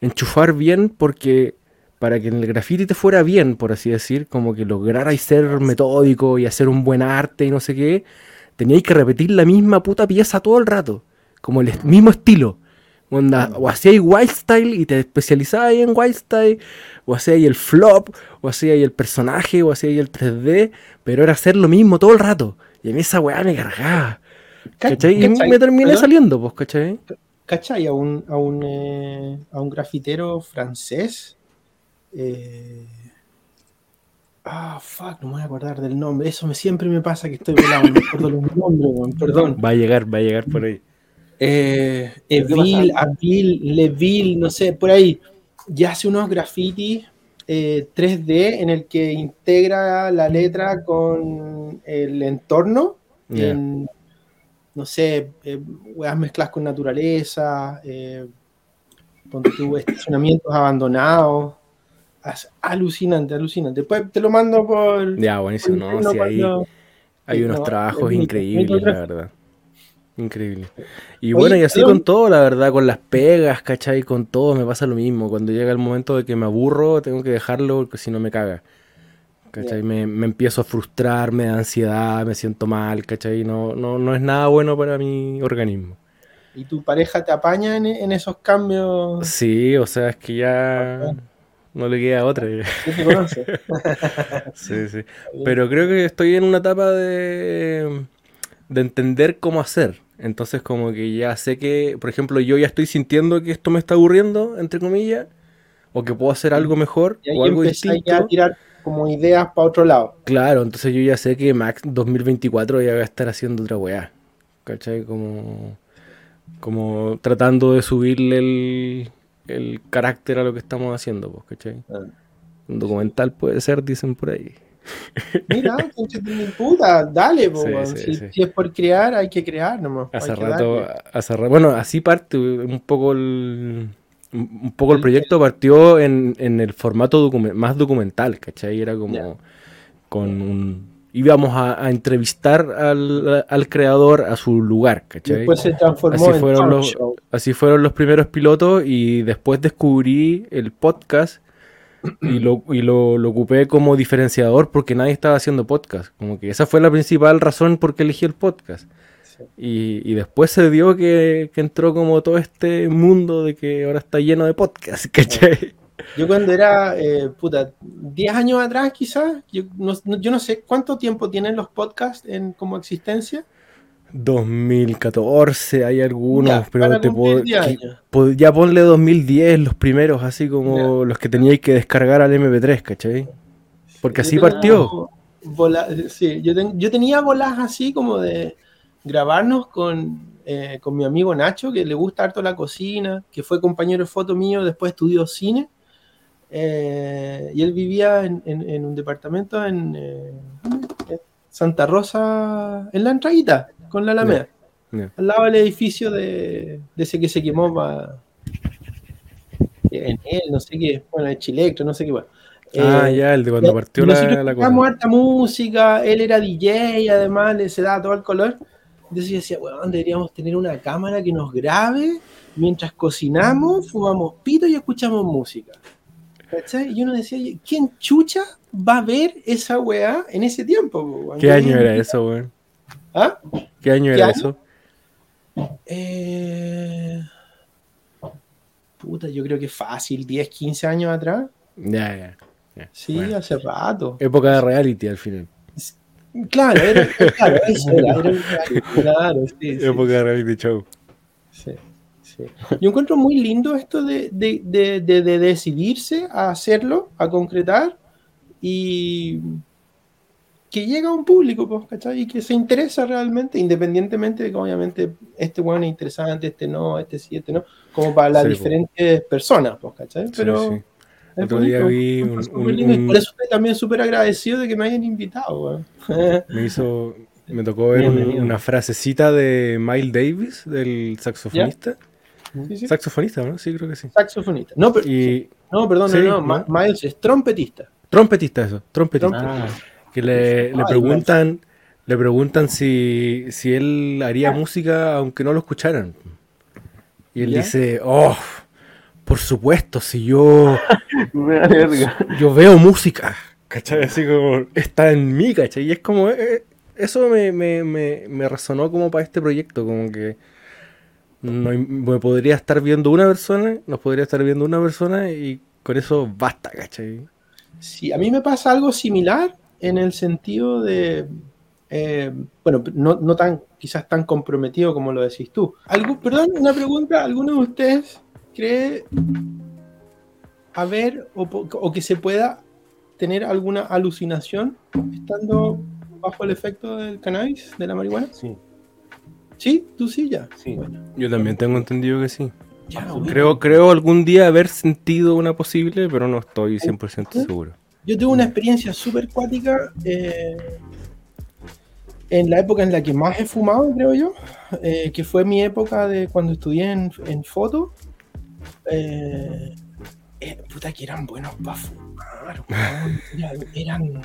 enchufar bien porque para que el graffiti te fuera bien, por así decir, como que lograrais ser metódico y hacer un buen arte y no sé qué, teníais que repetir la misma puta pieza todo el rato, como el mismo estilo. Onda, o hacíais wild style y te especializabas en wild style, o hacíais el flop, o hacíais el personaje, o hacíais el 3D, pero era hacer lo mismo todo el rato. Y a mí esa weá me cargaba. ¿Cachai? Y me terminé Perdón, saliendo, pues, ¿cachai? ¿Cachai? A un, a un, eh, a un grafitero francés. eh, Ah, fuck, no me voy a acordar del nombre. Eso me, siempre me pasa que estoy velado, no me acuerdo los nombres, weón, perdón. Va a llegar, va a llegar por ahí. Eh, Evil, Avil, Leville, no sé, por ahí. Ya hace unos grafitis eh, 3D en el que integra la letra con el entorno. En, no sé, eh, weas mezclas con naturaleza, eh, ponte tú, estacionamientos abandonados. Es alucinante, alucinante. Después te lo mando por. Ya, buenísimo. No, sí, hay sí, unos no, trabajos increíbles, la verdad. Increíble. Y Oye, bueno, y así con todo, la verdad, con las pegas, ¿cachai? Con todo me pasa lo mismo. Cuando llega el momento de que me aburro, tengo que dejarlo porque si no me caga. ¿Cachai? Me, me empiezo a frustrar, me da ansiedad, me siento mal, ¿cachai? No, no, no es nada bueno para mi organismo. ¿Y tu pareja te apaña en, en esos cambios? Sí, o sea, es que ya no le queda otra. ¿Qué te conoce? Sí, sí. Pero creo que estoy en una etapa de, de entender cómo hacer. Entonces como que ya sé que, por ejemplo, yo ya estoy sintiendo que esto me está aburriendo, entre comillas, o que puedo hacer algo mejor Y ahí o algo distinto. ya a tirar como ideas para otro lado. Claro, entonces yo ya sé que Max 2024 ya va a estar haciendo otra weá. ¿Cachai? Como, como tratando de subirle el, el carácter a lo que estamos haciendo, pues, ¿cachai? Ah. Un documental puede ser, dicen por ahí. Mira, puta, dale, po, Sí, sí, si, sí. si es por crear, hay que crear nomás. Hace rato, hace rato, bueno, así parte un poco el, un poco el proyecto partió en, en el formato más documental, ¿cachai? Era como con un, íbamos a, a entrevistar al, al creador a su lugar, ¿cachai? Después se transformó Así en fueron los- show. Así fueron los primeros pilotos y después descubrí el podcast y lo, y lo, lo ocupé como diferenciador porque nadie estaba haciendo podcast. Como que esa fue la principal razón por qué elegí el podcast. Sí. Y, y después se dio que, que entró como todo este mundo de que ahora está lleno de podcasts, ¿cachai? Yo cuando era, eh, puta, 10 años atrás quizás, yo no, no- yo no sé cuánto tiempo tienen los podcasts en como existencia. 2014 hay algunos, Ya, pero te puedo, cumplir 10 que- años. po- ya ponle 2010 los primeros, así como los que teníais que descargar al MP3, ¿cachai? Porque así partió. bola- sí, yo, ten- yo tenía bolas así como de grabarnos con, eh, con mi amigo Nacho, que le gusta harto la cocina, que fue compañero de foto mío, después estudió cine. eh, y él vivía en, en- en un departamento en eh, Santa Rosa, en la entradita, con la Alameda, Ya. al lado del edificio de, de ese que se quemó pa- en él, no sé qué, bueno, el Chilectro, no sé qué, bueno. Ah, Eh, ya, el de cuando y partió la, la cosa. harta música, él era DJ, además le se daba todo el color. Entonces yo decía, weón, deberíamos tener una cámara que nos grabe mientras cocinamos, fumamos pito y escuchamos música. ¿Cachai? Y uno decía, "Oye, ¿quién chucha va a ver esa weá en ese tiempo? weón? ¿Qué año era eso, weón? ¿Ah? ¿Qué año ¿Qué era año? eso? Eh, Puta, yo creo que fácil, 10, 15 años atrás. Ya, ya. ya. Sí, Bueno, hace rato. Época de reality al final. Claro, era, claro, eso era, era claro, sí, sí, Época de reality show. sí, sí. Yo encuentro muy lindo esto de, de- de- de- de decidirse a hacerlo, a concretar y que llega a un público, pues, ¿cachai? Y que se interesa realmente, independientemente de que obviamente este bueno es interesante, este no, este sí, este no, como para las Sí, diferentes personas, pues, ¿cachai? Sí, Pero sí. es Otro día vi un- un- un- por eso estoy también súper agradecido de que me hayan invitado, weón. Me hizo. Me tocó ver Bienvenido. una frasecita de Miles Davis, del saxofonista. Sí, sí. Saxofonista, ¿no? Sí, creo que sí. Saxofonista. No, pero, Y no perdón, Sí, no, no, Miles es trompetista. trompetista eso, trompetista. Ah, Que le, le preguntan, le preguntan si, si él haría música aunque no lo escucharan. Y él ¿Ya? dice, oh, por supuesto, si yo, yo veo música, ¿cachai? Así como, está en mí, ¿cachai? Y es como, eh, eso me, me, me, me resonó como para este proyecto, como que no, me podría estar viendo una persona, nos podría estar viendo una persona y con eso basta, ¿cachai? Sí, a mí me pasa algo similar en el sentido de, eh, bueno, no, no tan, quizás tan comprometido como lo decís tú. Perdón, una pregunta, ¿alguno de ustedes cree haber o, que se pueda tener alguna alucinación estando bajo el efecto del cannabis, de la marihuana? Sí, Sí, tú sí ya. sí. Bueno, Yo también tengo entendido que sí. ya. Creo, creo algún día haber sentido una posible, pero no estoy 100% seguro. Yo tuve una experiencia súper cuática eh, en la época en la que más he fumado, creo yo, eh, que fue mi época de cuando estudié en, en foto. Eh, puta que eran buenos para fumar, eran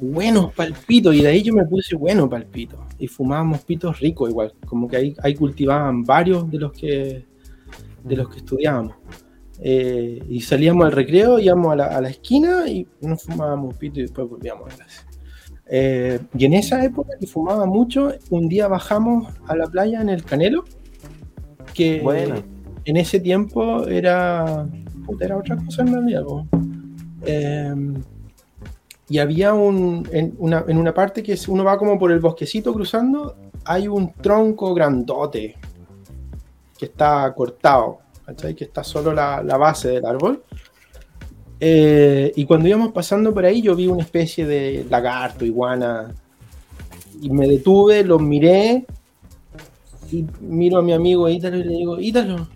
buenos para el pito, y de ahí yo me puse bueno para el pito. Y fumábamos pitos ricos igual, como que ahí, ahí cultivaban varios de los que, de los que estudiábamos. Eh, y salíamos al recreo, íbamos a la, a la esquina y nos fumábamos pito y después volvíamos a clase. Eh, y en esa época que fumaba mucho, un día bajamos a la playa en el Canelo, que Bueno. en ese tiempo era, puta, era otra cosa en realidad. Eh, y había un, en una, en una parte que uno va como por el bosquecito cruzando, hay un tronco grandote que está cortado, ¿cachai? Que está solo la, la base del árbol. Eh, y cuando íbamos pasando por ahí, yo vi una especie de lagarto, iguana, y me detuve, lo miré, y miro a mi amigo Ítalo y le digo, Ítalo.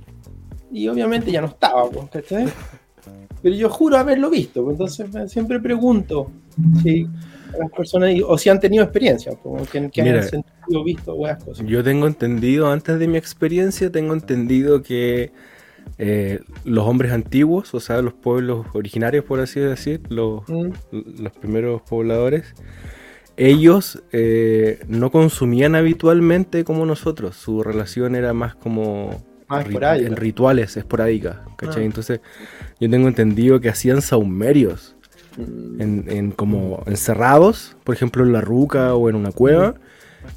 Y obviamente ya no estaba, ¿cachai? Pero yo juro haberlo visto, entonces me- siempre pregunto si las personas, o si han tenido experiencia, pues, que, que Mira. han sentido, visto, buenas cosas. Yo tengo entendido, antes de mi experiencia, tengo entendido que eh, los hombres antiguos, o sea, los pueblos originarios, por así decir, los, Mm, los primeros pobladores, ellos eh, no consumían habitualmente como nosotros. Su relación era más como rit- en rituales esporádicas. ¿cachai? Ah. Entonces, yo tengo entendido que hacían saumerios mm, en, en como encerrados, por ejemplo en la ruca o en una cueva,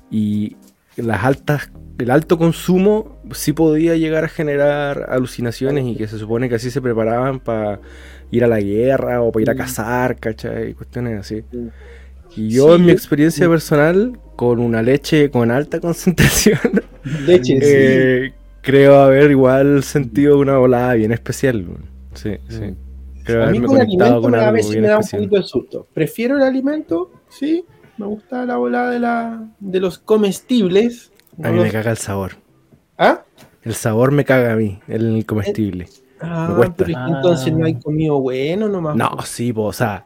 y las altas, el alto consumo sí podía llegar a generar alucinaciones y que se supone que así se preparaban para ir a la guerra o para ir a Mm. cazar, ¿cachai? Y cuestiones así. Mm. Y yo Sí, en mi experiencia personal, con una leche con alta concentración, Leche, sí. eh, creo haber igual sentido una volada bien especial. Sí, sí. Creo A mí con alimento con me, a algo veces bien me da un poquito de susto. Prefiero el alimento, sí. Me gusta la bola de, la, de los comestibles. A mí me caga el sabor. ¿Ah? El sabor me caga a mí, el comestible. Ah, Me cuesta. pero entonces no hay comido bueno nomás. No, sí, pues, o sea,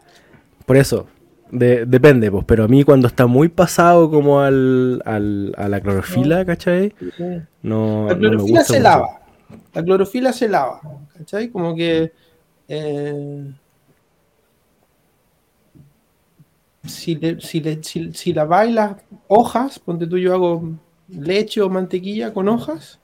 por eso, de- depende, pues, pero a mí cuando está muy pasado como al, al- a la clorofila, ¿cachai? No, La no me clorofila gusta se mucho. lava. La clorofila se lava. ¿Cachai? Como que. eh, si, le, si, le, si, si laváis las hojas, ponte tú, yo hago leche o mantequilla con hojas,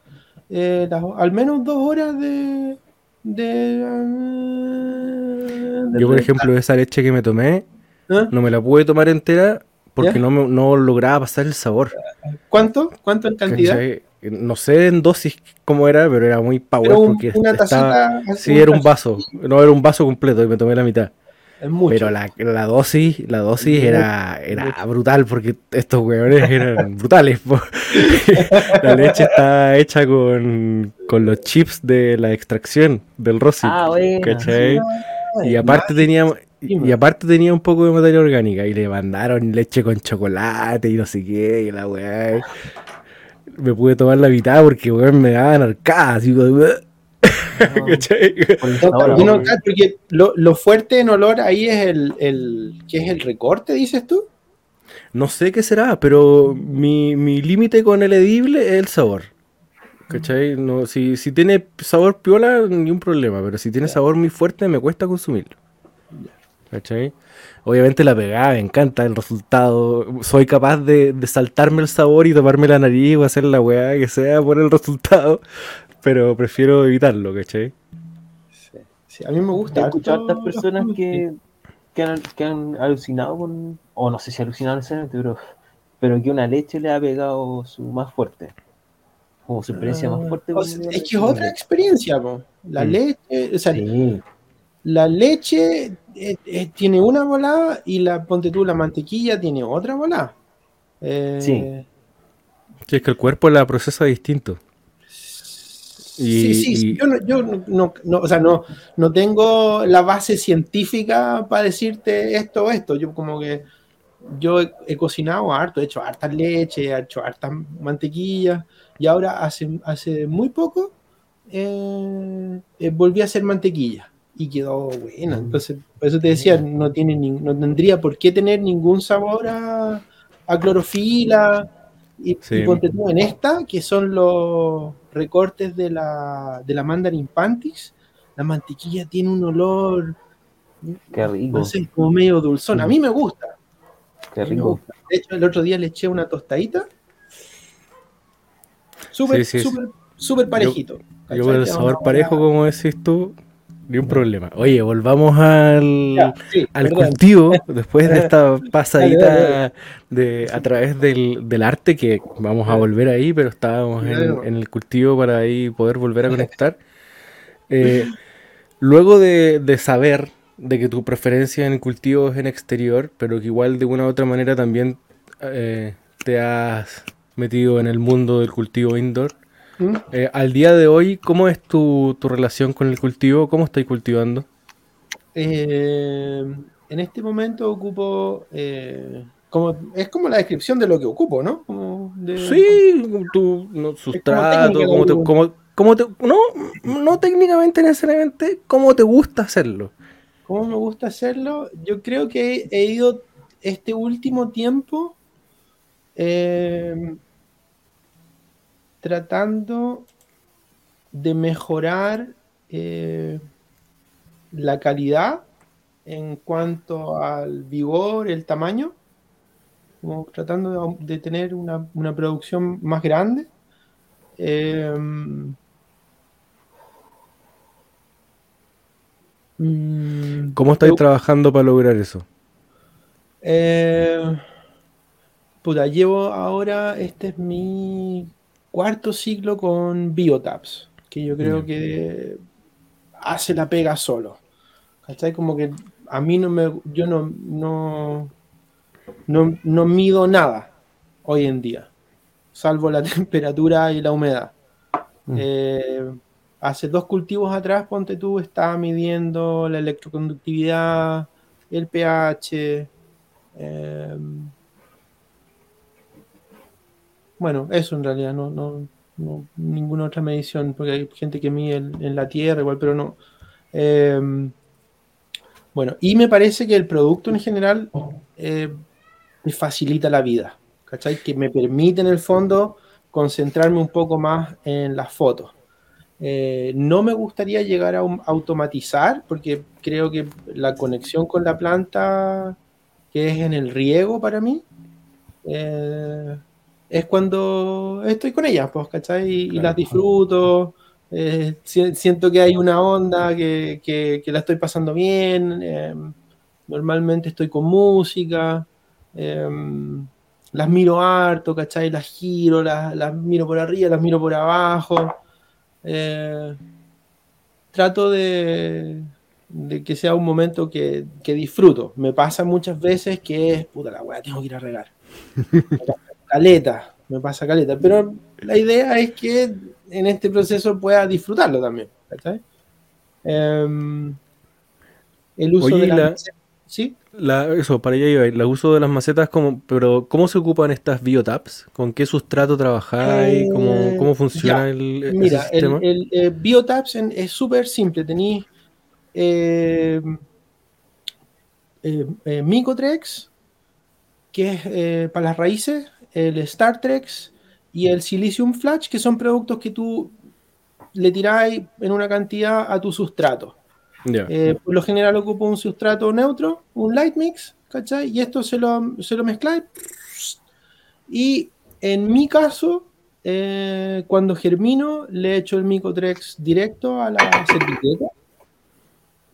eh, las- al menos dos horas de. de, eh, de Yo, por ejemplo, esa leche que me tomé, ¿Ah? no me la pude tomar entera porque ¿Ya? no, me- no lograba pasar el sabor. ¿Cuánto? ¿Cuánto en cantidad? ¿cachai? No sé en dosis cómo era, pero era muy power Pero un- porque una estaba... tacita. Sí, era un vaso. No, era un vaso completo y me tomé la mitad. Es mucho. Pero la, la dosis, la dosis era, era brutal porque estos huevones eran brutales. la leche está hecha con, con los chips de la extracción del Rossi. Ah, bueno. ¿cachai? Y aparte tenía y, y aparte tenía un poco de materia orgánica y le mandaron leche con chocolate y no sé qué y la weá. Me pude tomar la mitad porque weón me daban arcadas. así como, ¿cachai? Por el Lo, lo fuerte en olor ahí es el, el que es el recorte, dices tú. No sé qué será, pero mi, mi límite con el edible es el sabor. ¿Cachai? No, si, si tiene sabor piola, ni un problema, pero si tiene sabor muy fuerte, me cuesta consumirlo. ¿Cachai? Obviamente la pegada, me encanta el resultado. Soy capaz de, de saltarme el sabor y tomarme la nariz o hacer la weá que sea por el resultado, pero prefiero evitarlo, ¿cachai? Sí, a mí me gusta. He escuchado estas personas que, que, han, que han alucinado con, o no sé si alucinado necesariamente, pero, pero que una leche le ha pegado su más fuerte. Como su experiencia más fuerte. O con sea, es que es otra experiencia, po. La Mm. leche, o sea, Sí, la leche eh, eh, tiene una volada y la, ponte tú, la mantequilla tiene otra volada. Eh, Sí. Sí, es que el cuerpo la procesa distinto. Sí, sí, sí, yo, no, yo no, no, o sea, no, no tengo la base científica para decirte esto o esto. Yo como que yo he, cocinado harto, he hecho hartas leche, he hecho hartas mantequillas y ahora hace, hace muy poco eh, eh, volví a hacer mantequilla y quedó buena. Mm. Entonces, por eso te decía, no, tiene no tendría por qué tener ningún sabor a, a clorofila. Y, ponte tú en esta, que son los recortes de la, de la Mandarin Panties, la mantequilla tiene un olor. Qué rico. No sé, como medio dulzón. A mí me gusta. Qué rico. De hecho, el otro día le eché una tostadita. Súper, súper, parejito. Yo, con el sabor parejo, como decís tú, ni un problema. Oye, volvamos al, al cultivo después de esta pasadita de, a través del, arte, que vamos a volver ahí, pero estábamos en, el cultivo para ahí poder volver a conectar. Eh, luego de, de saber de que tu preferencia en el cultivo es en exterior, pero que igual de una u otra manera también eh, te has metido en el mundo del cultivo indoor. ¿Mm? Eh, al día de hoy, ¿cómo es tu, relación con el cultivo? ¿Cómo estás cultivando? Eh, en este momento ocupo, como, es como la descripción de lo que ocupo, ¿no? sí, tu sustrato, como te, no, no técnicamente necesariamente, cómo te gusta hacerlo. ¿Cómo me gusta hacerlo? Yo creo que he ido este último tiempo eh, tratando de mejorar eh, la calidad en cuanto al vigor, el tamaño, como tratando de, tener una, producción más grande. Eh, Mm, ¿Cómo estáis trabajando para lograr eso? Eh, puta, llevo ahora, este es mi cuarto ciclo con Biotaps, que yo creo que hace la pega solo. ¿Cachai? Como que a mí no me, yo no, no, no, mido nada hoy en día, salvo la temperatura y la humedad. Mm. Eh, hace dos cultivos atrás, ponte tú, estaba midiendo la electroconductividad, el pH. Em, bueno, eso en realidad, no, no, ninguna otra medición, porque hay gente que mide en, la Tierra igual, pero no. Em, bueno, y me parece que el producto en general eh, me facilita la vida, ¿cachai? Que me permite en el fondo concentrarme un poco más en las fotos. Eh, no me gustaría llegar a automatizar porque creo que la conexión con la planta, que es en el riego para mí, eh, es cuando estoy con ellas, pues, ¿cachai? Y, las disfruto. Eh, siento que hay una onda, que, que, la estoy pasando bien. normalmente estoy con música. las miro harto, ¿cachai? Las giro, las, las miro por arriba, las miro por abajo. Eh, trato de, que sea un momento que, disfruto. Me pasa muchas veces que es, puta la weá, tengo que ir a regar. caleta, me pasa caleta. Pero la idea es que en este proceso pueda disfrutarlo también. Em, el uso de la... ¿Sí? eso, para allá el uso de las macetas, como, pero ¿cómo se ocupan estas biotaps? ¿Con qué sustrato trabajáis? ¿Cómo, ¿Cómo, funciona el, mira, sistema? el, el eh, biotaps es súper simple. Tenéis eh, eh, Micotrex, que es para las raíces, el StarTrex y el Silicium Flash, que son productos que tú le tiráis en una cantidad a tu sustrato. Eh, por lo general ocupo un sustrato neutro, un light mix, ¿cachai? Y esto se lo, se lo mezcláis. Y en mi caso, eh, cuando germino, le echo el Micotrex directo a la servilleta.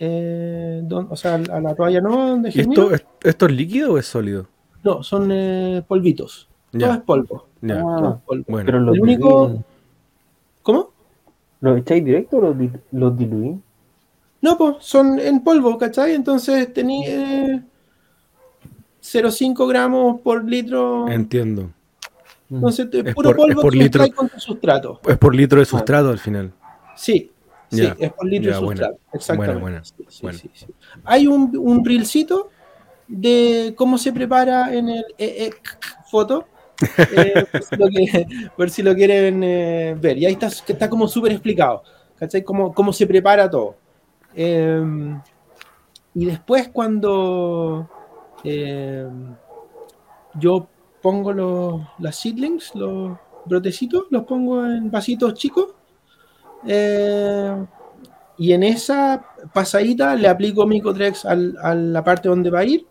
Eh, o sea, a la toalla no donde germino. ¿Esto, ¿Esto es líquido o es sólido? No, son polvitos. Todo es polvo. Ah, bueno. Pero lo único. ¿Cómo? ¿Lo echáis directo o los diluís? No, pues son en polvo, ¿cachai? Entonces tenía 0,5 gramos por litro. Entiendo. Entonces, es puro polvo por litro, con tu sustrato. Es por litro de sustrato al final. Sí, sí, Ya, es por litro ya, de buena, sustrato. Exactamente. buena, Sí, sí, buena. sí, sí. Hay un, un reelcito de cómo se prepara en el eh, eh, foto. Eh, por, si lo quieren eh, ver. Y ahí está, está como súper explicado. ¿Cachai? Cómo, cómo se prepara todo. Eh, y después cuando eh, yo pongo los, las seedlings, los brotecitos, los pongo en vasitos chicos. eh, y en esa pasadita le aplico Micotrex al- a la parte donde va a ir.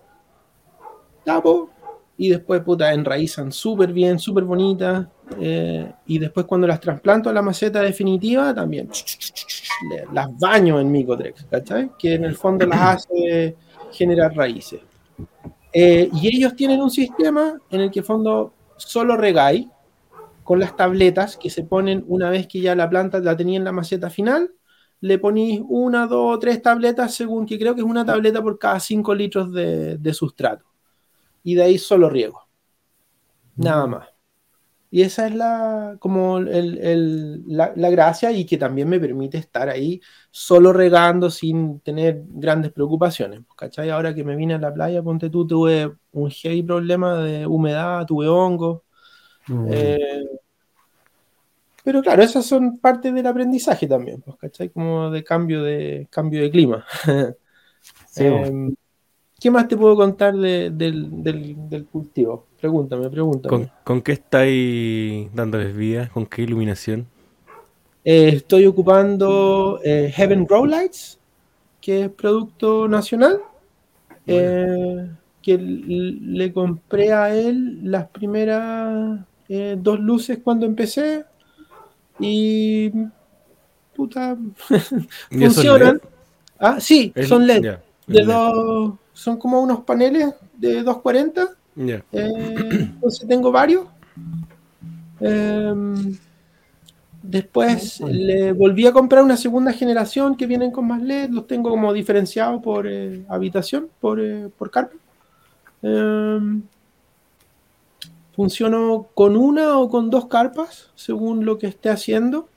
Tapo. Y después, puta, enraizan súper bien, súper bonitas. eh, y después cuando las trasplanto a la maceta definitiva, también las baño en Micotrex, ¿cachai? Que en el fondo las hace generar raíces. Eh, y ellos tienen un sistema en el que, en fondo, solo regáis con las tabletas que se ponen una vez que ya la planta la tenía en la maceta final. Le ponéis una, dos tres tabletas, según que creo que es una tableta por cada 5 litros de, de sustrato. Y de ahí solo riego. Nada más. Y esa es la, como el- el- la, la gracia y que también me permite estar ahí solo regando sin tener grandes preocupaciones. ¿Cachai? Ahora que me vine a la playa, ponte tú, tuve un heavy problema de humedad, tuve hongos. Mm. Eh, pero claro, esas son parte del aprendizaje también, pues, ¿cachai? Como de cambio de, cambio de clima. Sí, Eh, ¿Qué más te puedo contar de- del, del- del cultivo? Pregúntame, pregúntame. ¿Con, con qué estáis dándoles vida? ¿Con qué iluminación? Eh, estoy ocupando eh, Heaven Grow Lights, que es producto nacional. eh, que le compré a él las primeras dos luces cuando empecé. Y. Puta. ¿Y eso es funcionan. Ah, sí, son LED. De dos, son como unos paneles de 240. Ya. Eh, entonces tengo varios. Em, después le volví a comprar una segunda generación que vienen con más LED. Los tengo como diferenciados por eh, habitación, por, eh, por carpa. Em, funciono con una o con dos carpas, según lo que esté haciendo.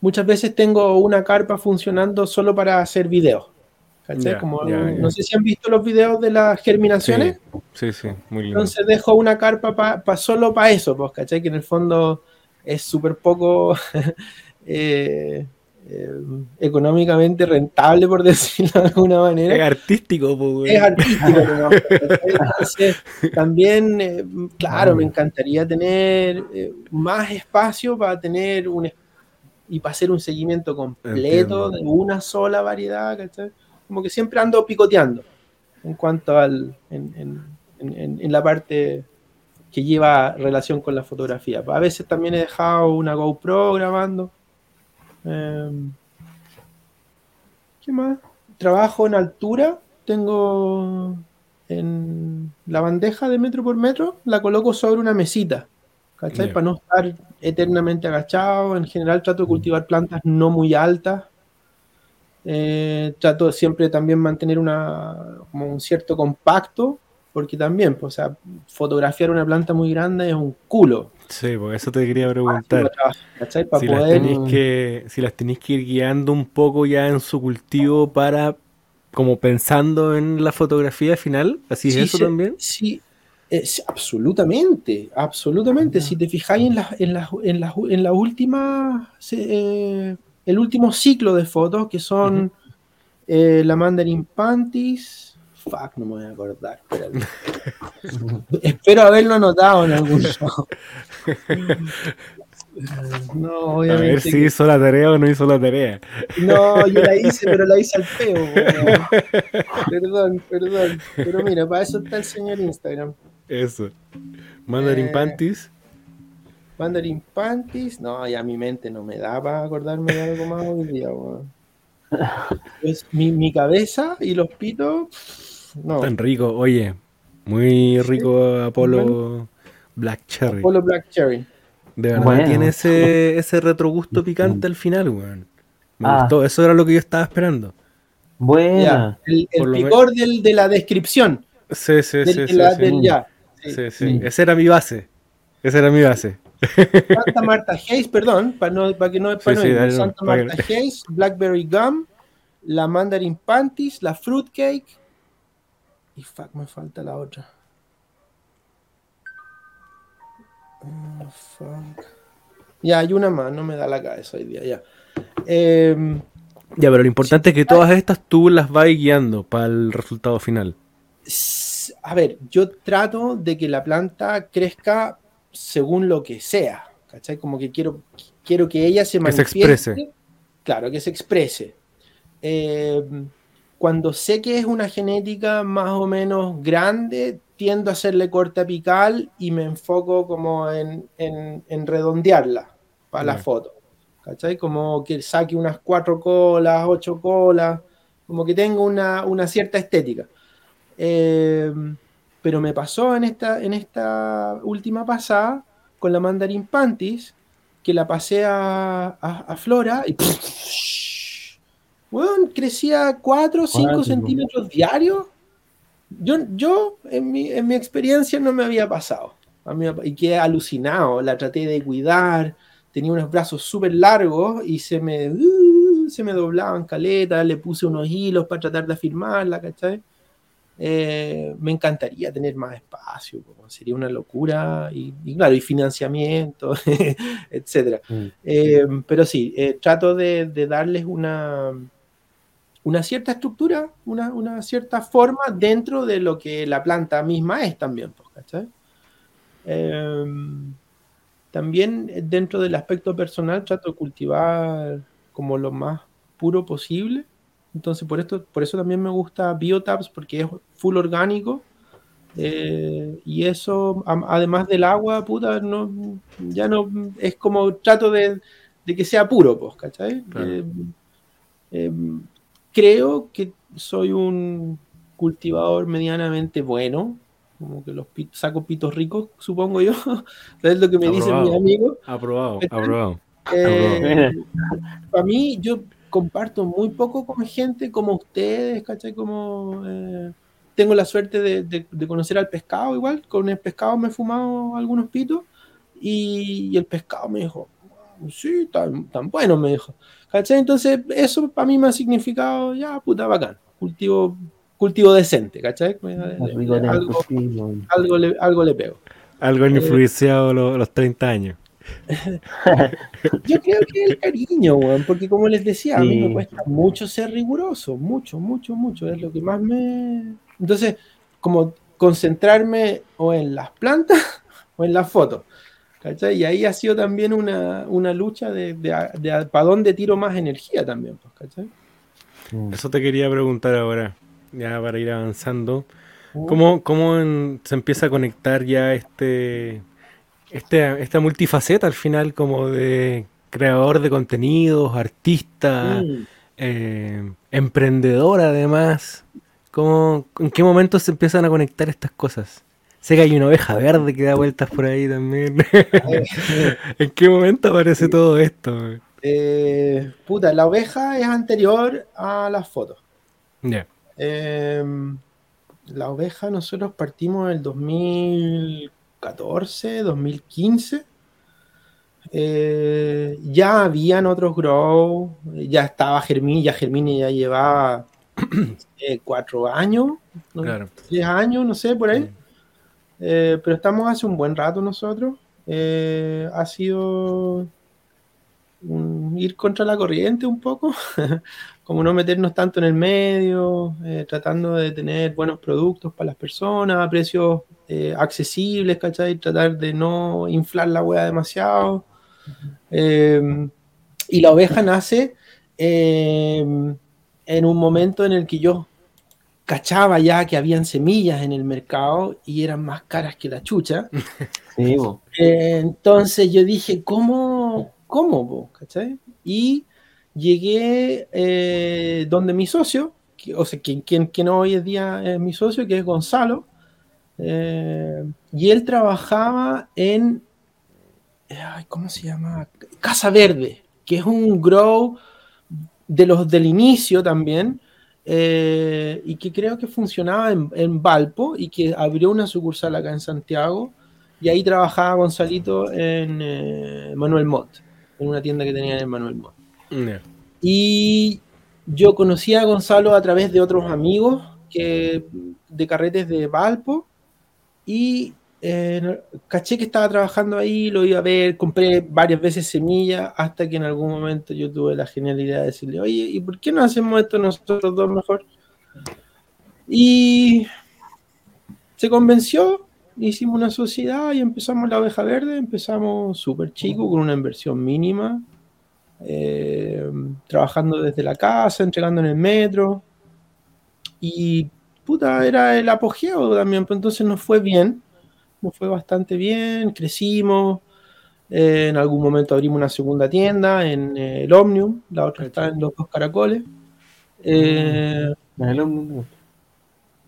Muchas veces tengo una carpa funcionando solo para hacer videos. No sé si han visto los videos de las germinaciones. Sí, sí, muy lindo. Entonces dejo una carpa pa- pa- solo para eso, pues, ¿cachai? Que en el fondo es súper poco eh, eh, económicamente rentable, por decirlo de alguna es manera. artístico. Es artístico, ¿cachai? Entonces, también, eh, claro, me encantaría tener más espacio para tener un es- y para hacer un seguimiento completo Entiendo. de una sola variedad, ¿cachai? Como que siempre ando picoteando en cuanto al en, en- en- la parte que lleva relación con la fotografía. A veces también he dejado una GoPro grabando. Em, ¿Qué más? Trabajo en altura. Tengo en la bandeja de metro por metro, la coloco sobre una mesita. ¿Cachai? Para no estar eternamente agachado. En general trato de cultivar plantas no muy altas. Eh, trato de siempre también mantener una, como un cierto compacto, porque también, pues, o sea, fotografiar una planta muy grande es un culo. Sí, por eso te quería preguntar. Si las, tenéis que, si las tenéis que ir guiando un poco ya en su cultivo para, como pensando en la fotografía final, así Sí, es eso sí, también. Sí, sí, absolutamente, absolutamente. Si te fijáis en las en las en las en la última eh, el último ciclo de fotos que son eh, la Mandarin Panties. Fuck, no me voy a acordar. Espero haberlo anotado en algún lado. No, A obviamente. ver si hizo la tarea o no hizo la tarea. No, yo la hice, pero la hice al peo. weón. Perdón, perdón. Pero mira, para eso está el señor Instagram. Eso. Mandarin Eh, Panties. Mandarin Panties. No, ya mi mente no me da para acordarme de algo más hoy día, weón. Pues mi, mi cabeza y los pitos. No. Tan rico. Oye, muy rico Apolo Black Cherry. Polo Black Cherry. De verdad Bueno. tiene ese, ese retrogusto picante al final, weón. Me Ah. gustó. Eso era lo que yo estaba esperando. Buena. Ya, el, picor del, de la descripción. Sí, sí, Del, sí, de sí, la- sí. del ya. Sí. Sí, sí. Sí. Esa era mi base. Esa era mi base. Santa Marta Hayes, perdón, para, no, para que no, para no sí, no, Santa Marta Hayes, Blackberry Gum, la Mandarin Panties, la Fruitcake. Y fuck, me falta la otra. Oh, fuck. Ya, hay una más, no me da la cabeza hoy día, ya. Em, Ya, pero lo importante es que todas estas tú las vas guiando para el resultado final. s- a ver, yo trato de que la planta crezca según lo que sea, ¿cachai? Como que quiero, quiero que ella se Que se manifieste. exprese. Claro, que se exprese. Eh, cuando sé que es una genética más o menos grande, tiendo a hacerle corte apical y me enfoco como en, en- en redondearla para la Ya. foto. ¿Cachai? Como que saque unas cuatro colas, ocho colas, como que tenga una, una cierta estética. Eh, pero me pasó en esta, en esta última pasada con la Mandarin Panties, que la pasé a, a- a Flora y bueno, crecía 4 o 5 Cuatro. centímetros diarios. Yo, yo en, mi, en mi experiencia no me había pasado. A mí y quedé alucinado. La traté de cuidar. Tenía unos brazos súper largos y se me, uh, se me doblaban caletas. Le puse unos hilos para tratar de afirmarla, ¿cachai? Eh, me encantaría tener más espacio, sería una locura, y, y claro, y financiamiento, etcétera. Mm. Eh, pero sí, eh, trato de, de darles una, una cierta estructura, una, una cierta forma dentro de lo que la planta misma es también, pues, ¿cachai? Eh, también dentro del aspecto personal trato de cultivar como lo más puro posible. Entonces, por, esto, por eso también me gusta Biotabs, porque es full orgánico. Eh, y eso, además del agua, puta, no, ya no es como trato de, de que sea puro, pues, ¿cachai? Claro. Eh, eh, creo que soy un cultivador medianamente bueno, como que los saco pitos ricos, supongo yo. es lo que me dicen mis Aprobado. amigos. Aprobado, aprobado. Eh, para mí, yo comparto muy poco con gente como ustedes, ¿cachai? Como eh, tengo la suerte de, de- de conocer al pescado igual, con el pescado me he fumado algunos pitos y, y el pescado me dijo, sí, tan, tan bueno, me dijo. ¿Cachai? Entonces, eso para mí me ha significado, ya, puta, bacán, cultivo, cultivo decente, ¿cachai? Algo, algo, le, algo le pego. Algo han influenciado lo- los 30 años. Yo creo que el cariño, weón, porque como les decía, a mí me cuesta mucho ser riguroso, mucho, mucho, mucho, es lo que más me... Entonces, como concentrarme o en las plantas o en las fotos, ¿cachai? Y ahí ha sido también una, una lucha de, de, para dónde tiro más energía también, pues, ¿cachai? Mm. Eso te quería preguntar ahora, ya para ir avanzando. ¿Cómo, cómo en- se empieza a conectar ya este, este, esta multifaceta al final como de creador de contenidos, artista, Mm. eh, emprendedor además? ¿Cómo, ¿En qué momento se empiezan a conectar estas cosas? Sé que hay una oveja verde que da vueltas por ahí también. ¿En qué momento aparece todo esto? Eh, puta, la oveja es anterior a las fotos. Eh, la oveja nosotros partimos en el 2014, 2015. Eh, ya habían otros grow, ya estaba Germín, ya Germín ya llevaba eh, cuatro años, ¿no? claro. tres años, no sé, por ahí. Eh, pero estamos hace un buen rato nosotros. Eh, ha sido un- ir contra la corriente un poco, como no meternos tanto en el medio, eh, tratando de tener buenos productos para las personas, a precios eh, accesibles, ¿cachai? Tratar de no inflar la hueá demasiado. Eh, y la oveja nace eh, en un momento en el que yo cachaba ya que habían semillas en el mercado y eran más caras que la chucha. Sí, bo. Eh, entonces yo dije, ¿cómo? ¿Cómo? po? ¿Cachai? Y llegué eh, donde mi socio, o sea, quien, quien, quien hoy en día es mi socio, que es Gonzalo, eh, y él trabajaba en, ¿cómo se llama? Casa Verde, que es un grow de los del inicio también, eh, y que creo que funcionaba en, en Valpo y que abrió una sucursal acá en Santiago y ahí trabajaba Gonzalito en Manuel Mott, en una tienda que tenía en Manuel Mott. Y yo conocí a Gonzalo a través de otros amigos que, de carretes de Valpo y eh, caché que estaba trabajando ahí, lo iba a ver, compré varias veces semillas hasta que en algún momento yo tuve la genialidad de decirle, oye, ¿y por qué no hacemos esto nosotros dos mejor? Y se convenció, hicimos una sociedad y empezamos la oveja verde, empezamos súper chico, con una inversión mínima, eh, trabajando desde la casa, entregando en el metro. Y puta, era el apogeo también, pues entonces nos fue bien, nos fue bastante bien, crecimos. eh, en algún momento abrimos una segunda tienda en eh, el Omnium, la otra está en los dos caracoles. En el Omnibus.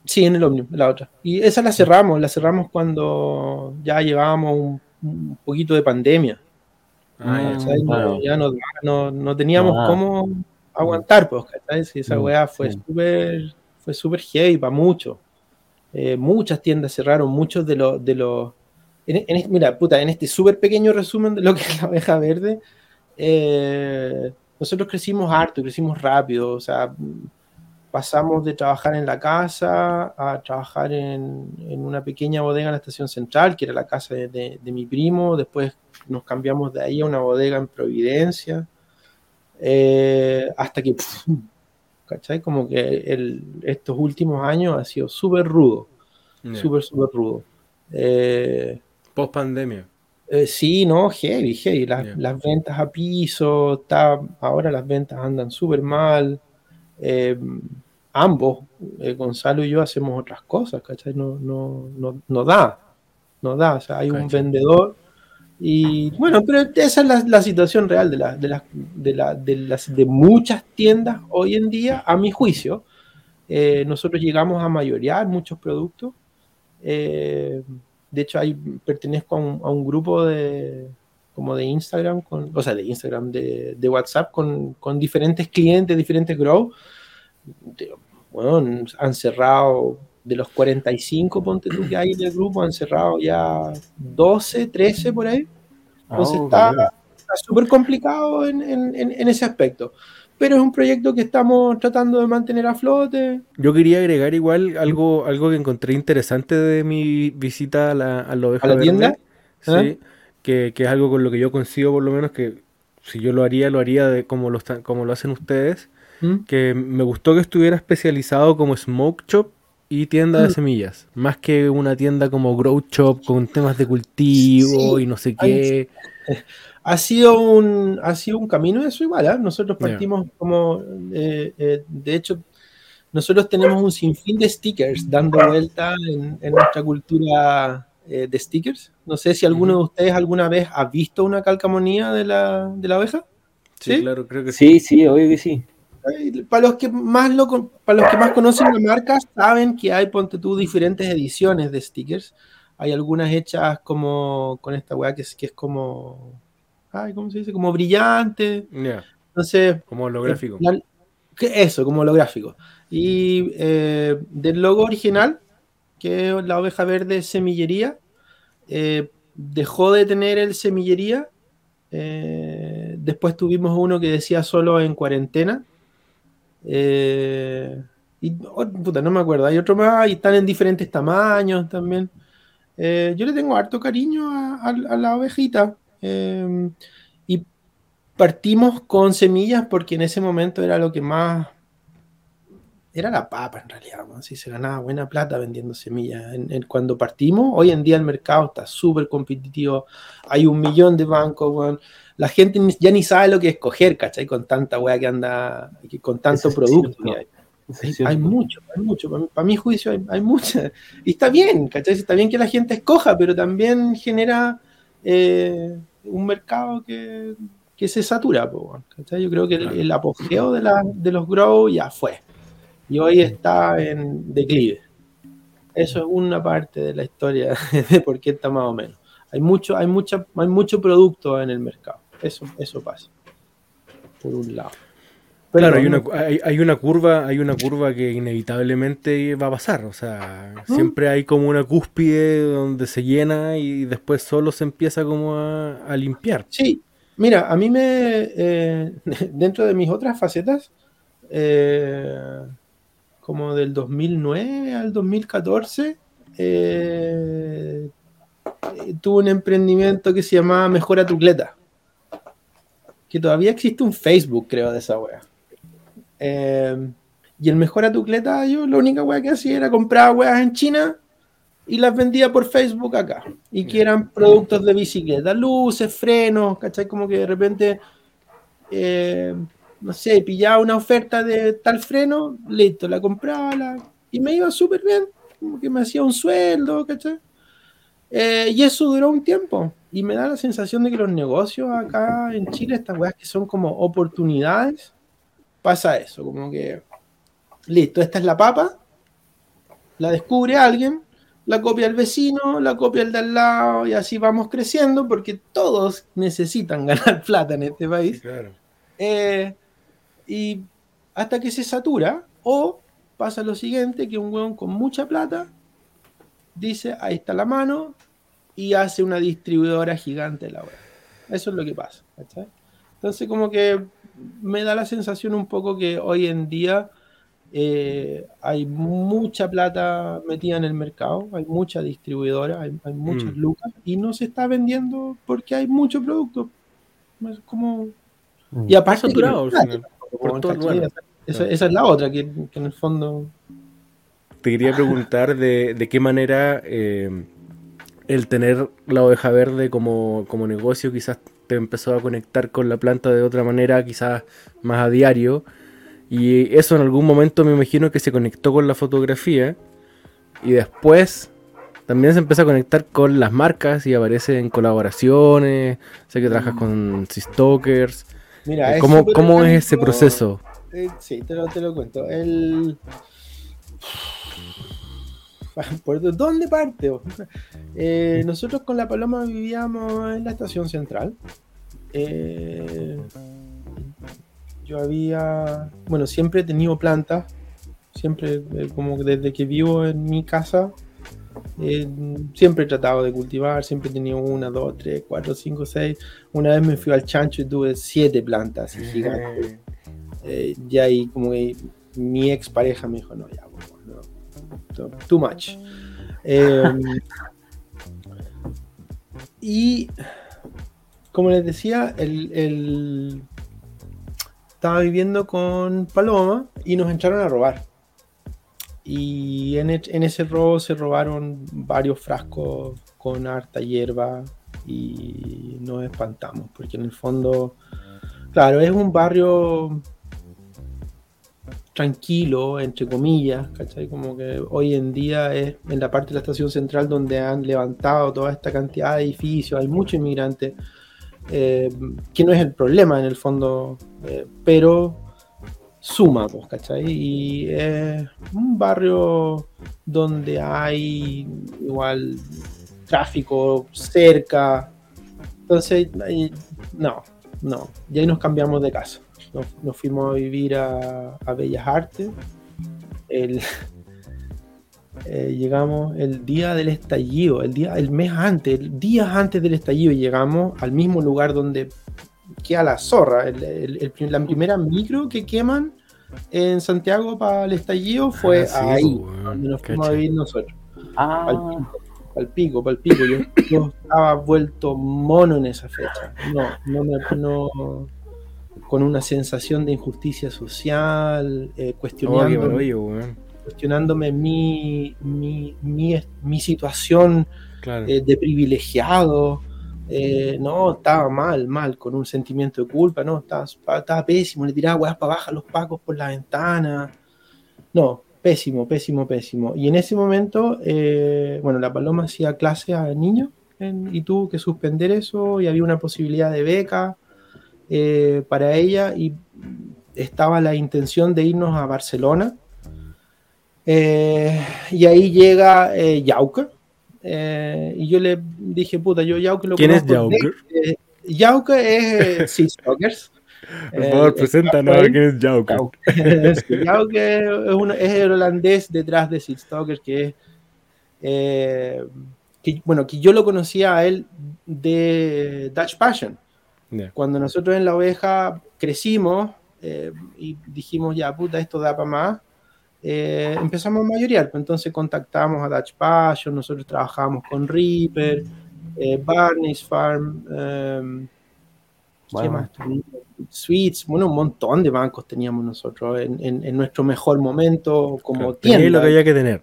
Sí, en el Omnium, la otra. Y esa la cerramos, la cerramos cuando ya llevábamos un, un poquito de pandemia. Ah, ya. No, claro. ya no, no, no teníamos Ah. cómo aguantar, pues, ¿cachai? Sí, esa Mm, weá fue sí. súper fue súper heavy para muchos. Eh, muchas tiendas cerraron, muchos de los... De los en, en este- mira, puta, en este súper pequeño resumen de lo que es la oveja verde, eh, nosotros crecimos harto, crecimos rápido, o sea, pasamos de trabajar en la casa a trabajar en, en una pequeña bodega en la estación central, que era la casa de, de- de mi primo. Después nos cambiamos de ahí a una bodega en Providencia. eh, hasta que, pf, ¿cachai? Como que el- estos últimos años ha sido súper rudo, Ya. súper, súper rudo. Eh, Post pandemia. eh, sí, no, heavy, heavy. Las, Ya. las ventas a piso, está, ahora las ventas andan súper mal. Eh, ambos, eh, Gonzalo y yo, hacemos otras cosas, ¿cachai? No, no, no, no da, no da. O sea, hay un vendedor y bueno, pero esa es la, la situación real de, la- de, la- de las, de muchas tiendas hoy en día, a mi juicio. Eh, nosotros llegamos a mayorear muchos productos. Eh, de hecho, hay, pertenezco a un, a un grupo de como de Instagram, con, o sea, de Instagram, de, de WhatsApp, con, con diferentes clientes, diferentes grow. De- bueno, han cerrado de los 45 ponte tú que hay en el grupo, han cerrado ya 12, 13 por ahí. Entonces Ah, está súper complicado en, en- en- ese aspecto. Pero es un proyecto que estamos tratando de mantener a flote. Yo quería agregar igual algo, algo que encontré interesante de mi visita a la, a la oveja ¿A la verde. tienda? Sí, ¿Ah? que, que es algo con lo que yo coincido por lo menos que si yo lo haría, lo haría de como lo, como lo hacen ustedes. ¿Mm? Que me gustó que estuviera especializado como smoke shop y tienda de Mm. semillas. Más que una tienda como grow shop con temas de cultivo Sí, y no sé hay- qué. Ha sido un, ha sido un camino eso igual. ¿ah? Nosotros partimos como, eh, eh, de hecho, nosotros tenemos un sinfín de stickers dando vuelta en, en nuestra cultura eh, de stickers. No sé si alguno de ustedes alguna vez ha visto una calcamonía de la, de la oveja. Sí, ¿Sí? claro, creo que sí. Sí, sí, obvio que sí. Para los que más lo para los que más conocen la marca, saben que hay, ponte tú, diferentes ediciones de stickers. Hay algunas hechas como con esta weá que es, que es como. Ay, ¿cómo se dice? Como brillante. Entonces, como lo gráfico. la- que eso, como holográfico. Y eh, del logo original, que es la oveja verde semillería, eh, dejó de tener el semillería. eh, después tuvimos uno que decía solo en cuarentena. Eh, y oh, puta, no me acuerdo, hay otro más y están en diferentes tamaños también. Eh, yo le tengo harto cariño a, la ovejita. eh, y partimos con semillas porque en ese momento era lo que más. Era la papa en realidad, ¿no? Así se ganaba buena plata vendiendo semillas. Cuando partimos, hoy en día el mercado está súper competitivo. Hay un millón de bancos. La gente ya ni sabe lo que escoger, ¿cachai? Con tanta weá que anda, con tanto es producto hay. Mucho, hay mucho. Para, mi- para mi juicio hay, hay mucha. Y está bien, ¿cachai? Está bien que la gente escoja, pero también genera eh, un mercado que, que se satura. ¿cachai? Yo creo que el apogeo de, la- de los grow ya fue. Y hoy está en declive. Eso es una parte de la historia de por qué está más o menos. Hay mucho, hay mucha, hay mucho producto en el mercado. Eso, eso pasa. Por un lado. Claro, hay una, hay, hay una curva, hay una curva que inevitablemente va a pasar. O sea, siempre hay como una cúspide donde se llena y después solo se empieza como a, a limpiar. Sí, mira, a mí me, eh, dentro de mis otras facetas, eh, como del 2009 al 2014, eh, tuve un emprendimiento que se llamaba Mejora tu Cleta, que todavía existe un Facebook, creo, de esa wea. Eh, y el Mejora tu Cleta, yo la única wea que hacía era comprar weas en China y las vendía por Facebook acá. Y que eran productos de bicicleta, luces, frenos, ¿cachai? Como que de repente, eh, no sé, pillaba una oferta de tal freno, listo, la compraba la- y me iba súper bien, como que me hacía un sueldo, ¿cachai? Eh, y eso duró un tiempo. Y me da la sensación de que los negocios acá en Chile, estas weas que son como oportunidades, pasa eso, como que, listo, esta es la papa, la descubre alguien, la copia el vecino, la copia el de al lado, y así vamos creciendo, porque todos necesitan ganar plata en este país. Claro. Eh, y hasta que se satura, o pasa lo siguiente, que un hueón con mucha plata dice, ahí está la mano, y hace una distribuidora gigante de la web. Eso es lo que pasa. ¿cachai? Entonces como que me da la sensación un poco que hoy en día eh, hay mucha plata metida en el mercado, hay mucha distribuidora, hay, hay muchas Mm. lucas, y no se está vendiendo porque hay mucho producto. Es como... Mm. Y aparte, saturado esa es la otra, que, que en el fondo. Te quería preguntar de, de qué manera eh, el tener la oveja verde como, como negocio quizás te empezó a conectar con la planta de otra manera, quizás más a diario. Y eso en algún momento me imagino que se conectó con la fotografía. Y después también se empezó a conectar con las marcas y aparece en colaboraciones. Sé que trabajas con Sistokers. Mira, ¿Cómo, súper cómo es ese proceso? Eh, sí, te lo, te lo cuento. El... ¿Por dónde parte? Eh, nosotros con la Paloma vivíamos en la estación central. Eh, yo había, bueno, siempre he tenido plantas, siempre, eh, como desde que vivo en mi casa, eh, siempre he tratado de cultivar, siempre he tenido una, dos, tres, cuatro, cinco, seis. Una vez me fui al chancho y tuve siete plantas gigantes. Eh, y ahí como que mi ex pareja me dijo, no, ya, too- much. Eh, y como les decía, el, estaba viviendo con Paloma y nos entraron a robar. Y e- en ese robo se robaron varios frascos con harta hierba y nos espantamos, porque en el fondo, claro, es un barrio tranquilo, entre comillas, ¿cachai? Como que hoy en día es en la parte de la estación central donde han levantado toda esta cantidad de edificios, hay muchos inmigrantes, eh, que no es el problema en el fondo, eh, pero suma, pues, ¿cachai? Y es un barrio donde hay igual tráfico cerca, entonces, no, no, y ahí nos cambiamos de casa nos, nos fuimos a vivir a, a Bellas Artes. El, eh, llegamos el día del estallido, el día, el mes antes, el día antes del estallido, llegamos al mismo lugar donde queda la zorra. El- el- el prim- la primera micro que queman en Santiago para el estallido fue Ah, sí, ahí, pues, donde nos fuimos a vivir nosotros. Ah, Al pico, pal pico. Yo, yo estaba vuelto mono en esa fecha. No, no me. No, con una sensación de injusticia social, eh, Oh, qué cuestionándome, mi, mi, mi, mi situación Claro. eh, de privilegiado. eh, no, estaba mal, mal, con un sentimiento de culpa, no, estaba, estaba pésimo, le tiraba weas para abajo a los pacos por la ventana. No, pésimo, pésimo, pésimo. Y en ese momento, eh, bueno, la Paloma hacía clase a niños en- y tuvo que suspender eso y había una posibilidad de beca eh, para ella y estaba la intención de irnos a Barcelona. Eh, y ahí llega eh, Yauca. eh, y yo le dije, puta, yo Yauca lo ¿Quién es de- Yauca? Yauca es Sea Stalkers. Por favor, preséntanos a quién es. Sí, Jouke es, el holandés detrás de Sid Stalker, que es. eh, que, bueno, que yo lo conocía a él de Dutch Passion. Cuando nosotros en la oveja crecimos eh, y dijimos, ya puta, esto da para más, eh, empezamos a mayorear. Pues entonces contactamos a Dutch Passion, nosotros trabajamos con Reaper, eh, Barney's Farm, eh, ¿qué Bueno. más? Sweets, bueno, un montón de bancos teníamos nosotros en, en- en nuestro mejor momento como Claro, tienda. lo que había que tener.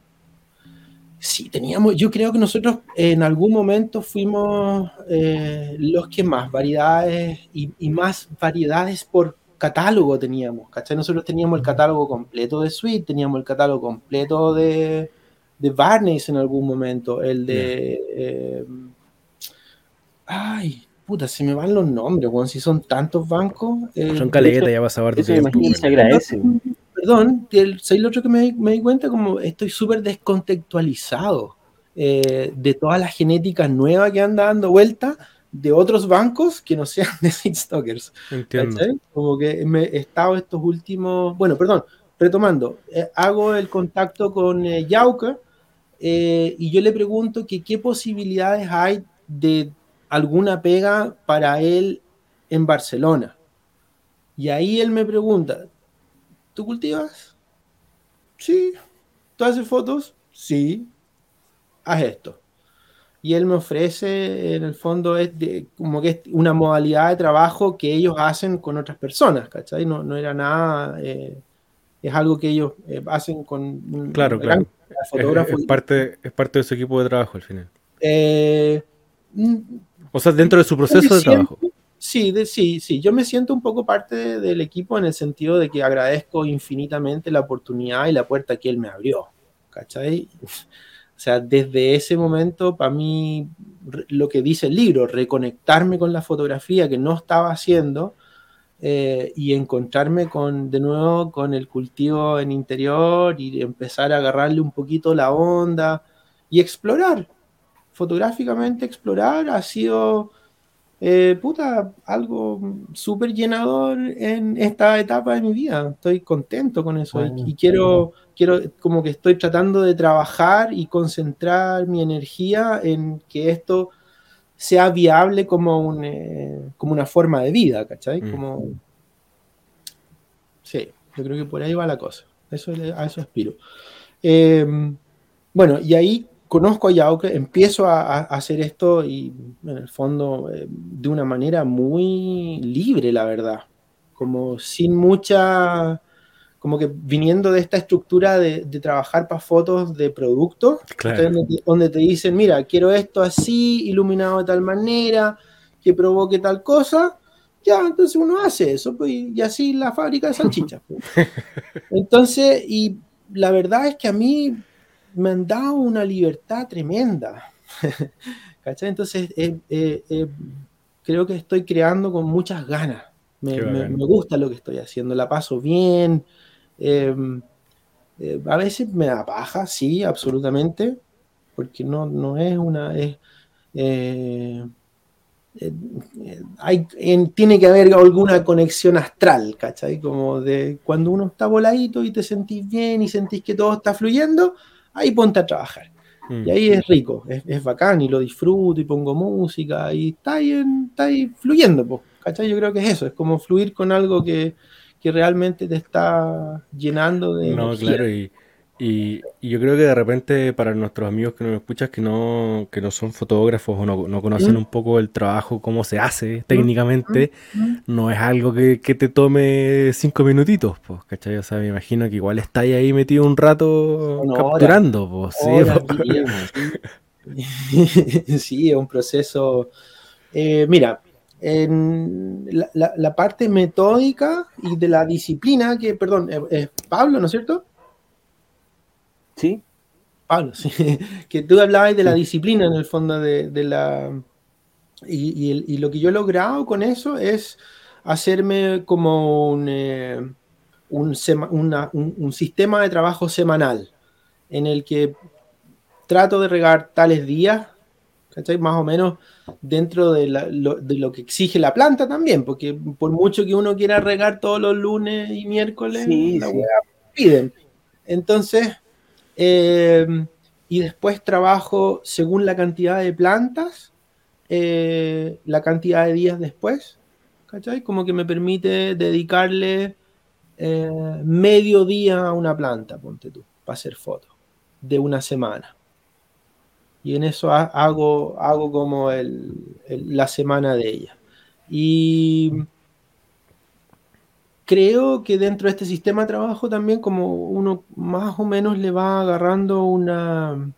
Sí, teníamos, yo creo que nosotros en algún momento fuimos eh, los que más variedades y, y más variedades por catálogo teníamos, ¿cachai? Nosotros teníamos el catálogo completo de Sweet, teníamos el catálogo completo de, de Barney's en algún momento, el de... eh, ay, puta, se me van los nombres, weón, si son tantos bancos. eh, Son caleguetas, ya vas a ver Eso que se agradece. Perdón, el, ¿sabes lo otro que me, di- me di cuenta? Como estoy súper descontextualizado eh, de toda la genética nueva que anda dando vuelta de otros bancos que no sean de Stalkers. Entiendo. ¿cachai? Como que me he estado estos últimos. Bueno, perdón, retomando, eh, hago el contacto con eh, Yauka eh, y yo le pregunto que qué posibilidades hay de alguna pega para él en Barcelona. Y ahí él me pregunta, ¿tú cultivas? Sí. ¿Tú haces fotos? Sí. Haz esto. Y él me ofrece, en el fondo, es de- como que es una modalidad de trabajo que ellos hacen con otras personas, ¿cachai? No, no era nada, eh, es algo que ellos eh, hacen con un Claro, gran claro. de Es, parte, es parte de su equipo de trabajo al final. Eh, mm, O sea, dentro de su proceso de trabajo. Sí, de- sí, sí. Yo me siento un poco parte de- del equipo en el sentido de que agradezco infinitamente la oportunidad y la puerta que él me abrió. ¿Cachai? O sea, desde ese momento, para mí, lo que dice el libro, reconectarme con la fotografía que no estaba haciendo eh, y encontrarme con, de nuevo con el cultivo en interior y empezar a agarrarle un poquito la onda y explorar. Fotográficamente explorar ha sido eh, puta, algo súper llenador en esta etapa de mi vida. Estoy contento con eso y- Bueno, y, quiero, quiero, como que estoy tratando de trabajar y concentrar mi energía en que esto sea viable como, un, eh, como una forma de vida, ¿cachai? Mm. Como... Sí, yo creo que por ahí va la cosa. Eso, a eso aspiro. Eh, bueno, y ahí conozco a Yauke, empiezo a, hacer esto y en el fondo eh, de una manera muy libre, la verdad. Como sin mucha, como que viniendo de esta estructura de, de trabajar para fotos de productos, Claro. donde, te- donde te dicen, mira, quiero esto así, iluminado de tal manera, que provoque tal cosa. Ya, entonces uno hace eso, pues, y así la fábrica de salchichas. pues. Entonces, y la verdad es que a mí me han dado una libertad tremenda. ¿Cachai? Entonces, eh, eh, eh, creo que estoy creando con muchas ganas. Me, gusta lo que estoy haciendo, la paso bien. eh, a veces me da paja, sí, absolutamente, porque no, no es una... Es, hay, en- tiene que haber alguna conexión astral, ¿cachai? Como de cuando uno está voladito y te sentís bien y sentís que todo está fluyendo, ahí ponte a trabajar. Mm. Y ahí es rico, es, es bacán y lo disfruto y pongo música y está ahí, en- está ahí fluyendo, po, ¿cachai? Yo creo que es eso, es como fluir con algo que, que realmente te está llenando de No, energía. claro, y, y- y yo creo que de repente para nuestros amigos que nos escuchan que no, que no son fotógrafos o no, no conocen Mm. un poco el trabajo, cómo se hace técnicamente, Mm. no es algo que, que te tome cinco minutitos, pues, ¿cachai? O sea, me imagino que igual estáis ahí metido un rato Una capturando, pues, sí, sí. Es un proceso. eh, mira, en la, la- la parte metódica y de la disciplina, que, perdón, eh, es Pablo, ¿no es cierto? ¿Sí? Pablo, sí. Que tú hablabas de la disciplina en el fondo de, de la. Y, y el- y lo que yo he logrado con eso es hacerme como un, eh, un, sema- una- un- un sistema de trabajo semanal en el que trato de regar tales días ¿cachai? Más o menos dentro de, la- lo, de lo que exige la planta también, porque por mucho que uno quiera regar todos los lunes y miércoles, Sí, la sí. piden. Entonces, eh, y después trabajo según la cantidad de plantas, eh, la cantidad de días después, ¿cachai? Como que me permite dedicarle eh, medio día a una planta, ponte tú, para hacer fotos, de una semana. Y en eso ha- hago, hago como la semana de ella. Y creo que dentro de este sistema de trabajo también como uno más o menos le va agarrando una,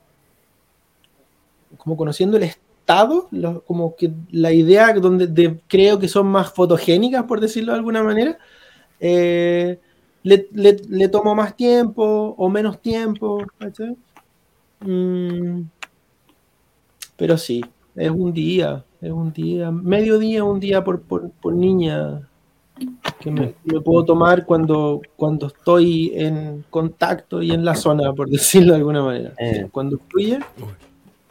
como conociendo el estado, como que la idea donde de- creo que son más fotogénicas, por decirlo de alguna manera, eh, le, le- tomo más tiempo o menos tiempo. Mm, pero sí, es un día, es un día, medio día, un día por, por, por niña que me, me puedo tomar cuando, cuando estoy en contacto y en la zona, por decirlo de alguna manera. Eh. Cuando fluye,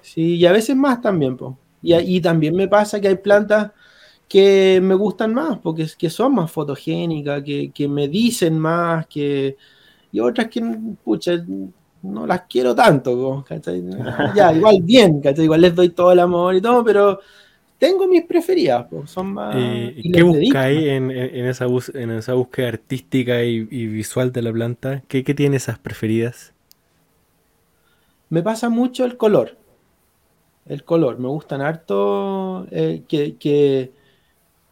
sí, y a veces más también, po. Y, y también me pasa que hay plantas que me gustan más, porque es- que son más fotogénicas, que, que me dicen más, que, y otras que, pucha, no las quiero tanto, po, ¿cachai? Ya, igual bien, ¿cachai? Igual les doy todo el amor y todo, pero tengo mis preferidas, son más... Eh, y ¿Qué buscáis más. en, en- en esa bus- en esa búsqueda artística y, y visual de la planta? ¿Qué, qué tiene esas preferidas? Me pasa mucho el color. El color. Me gustan harto eh, que, que,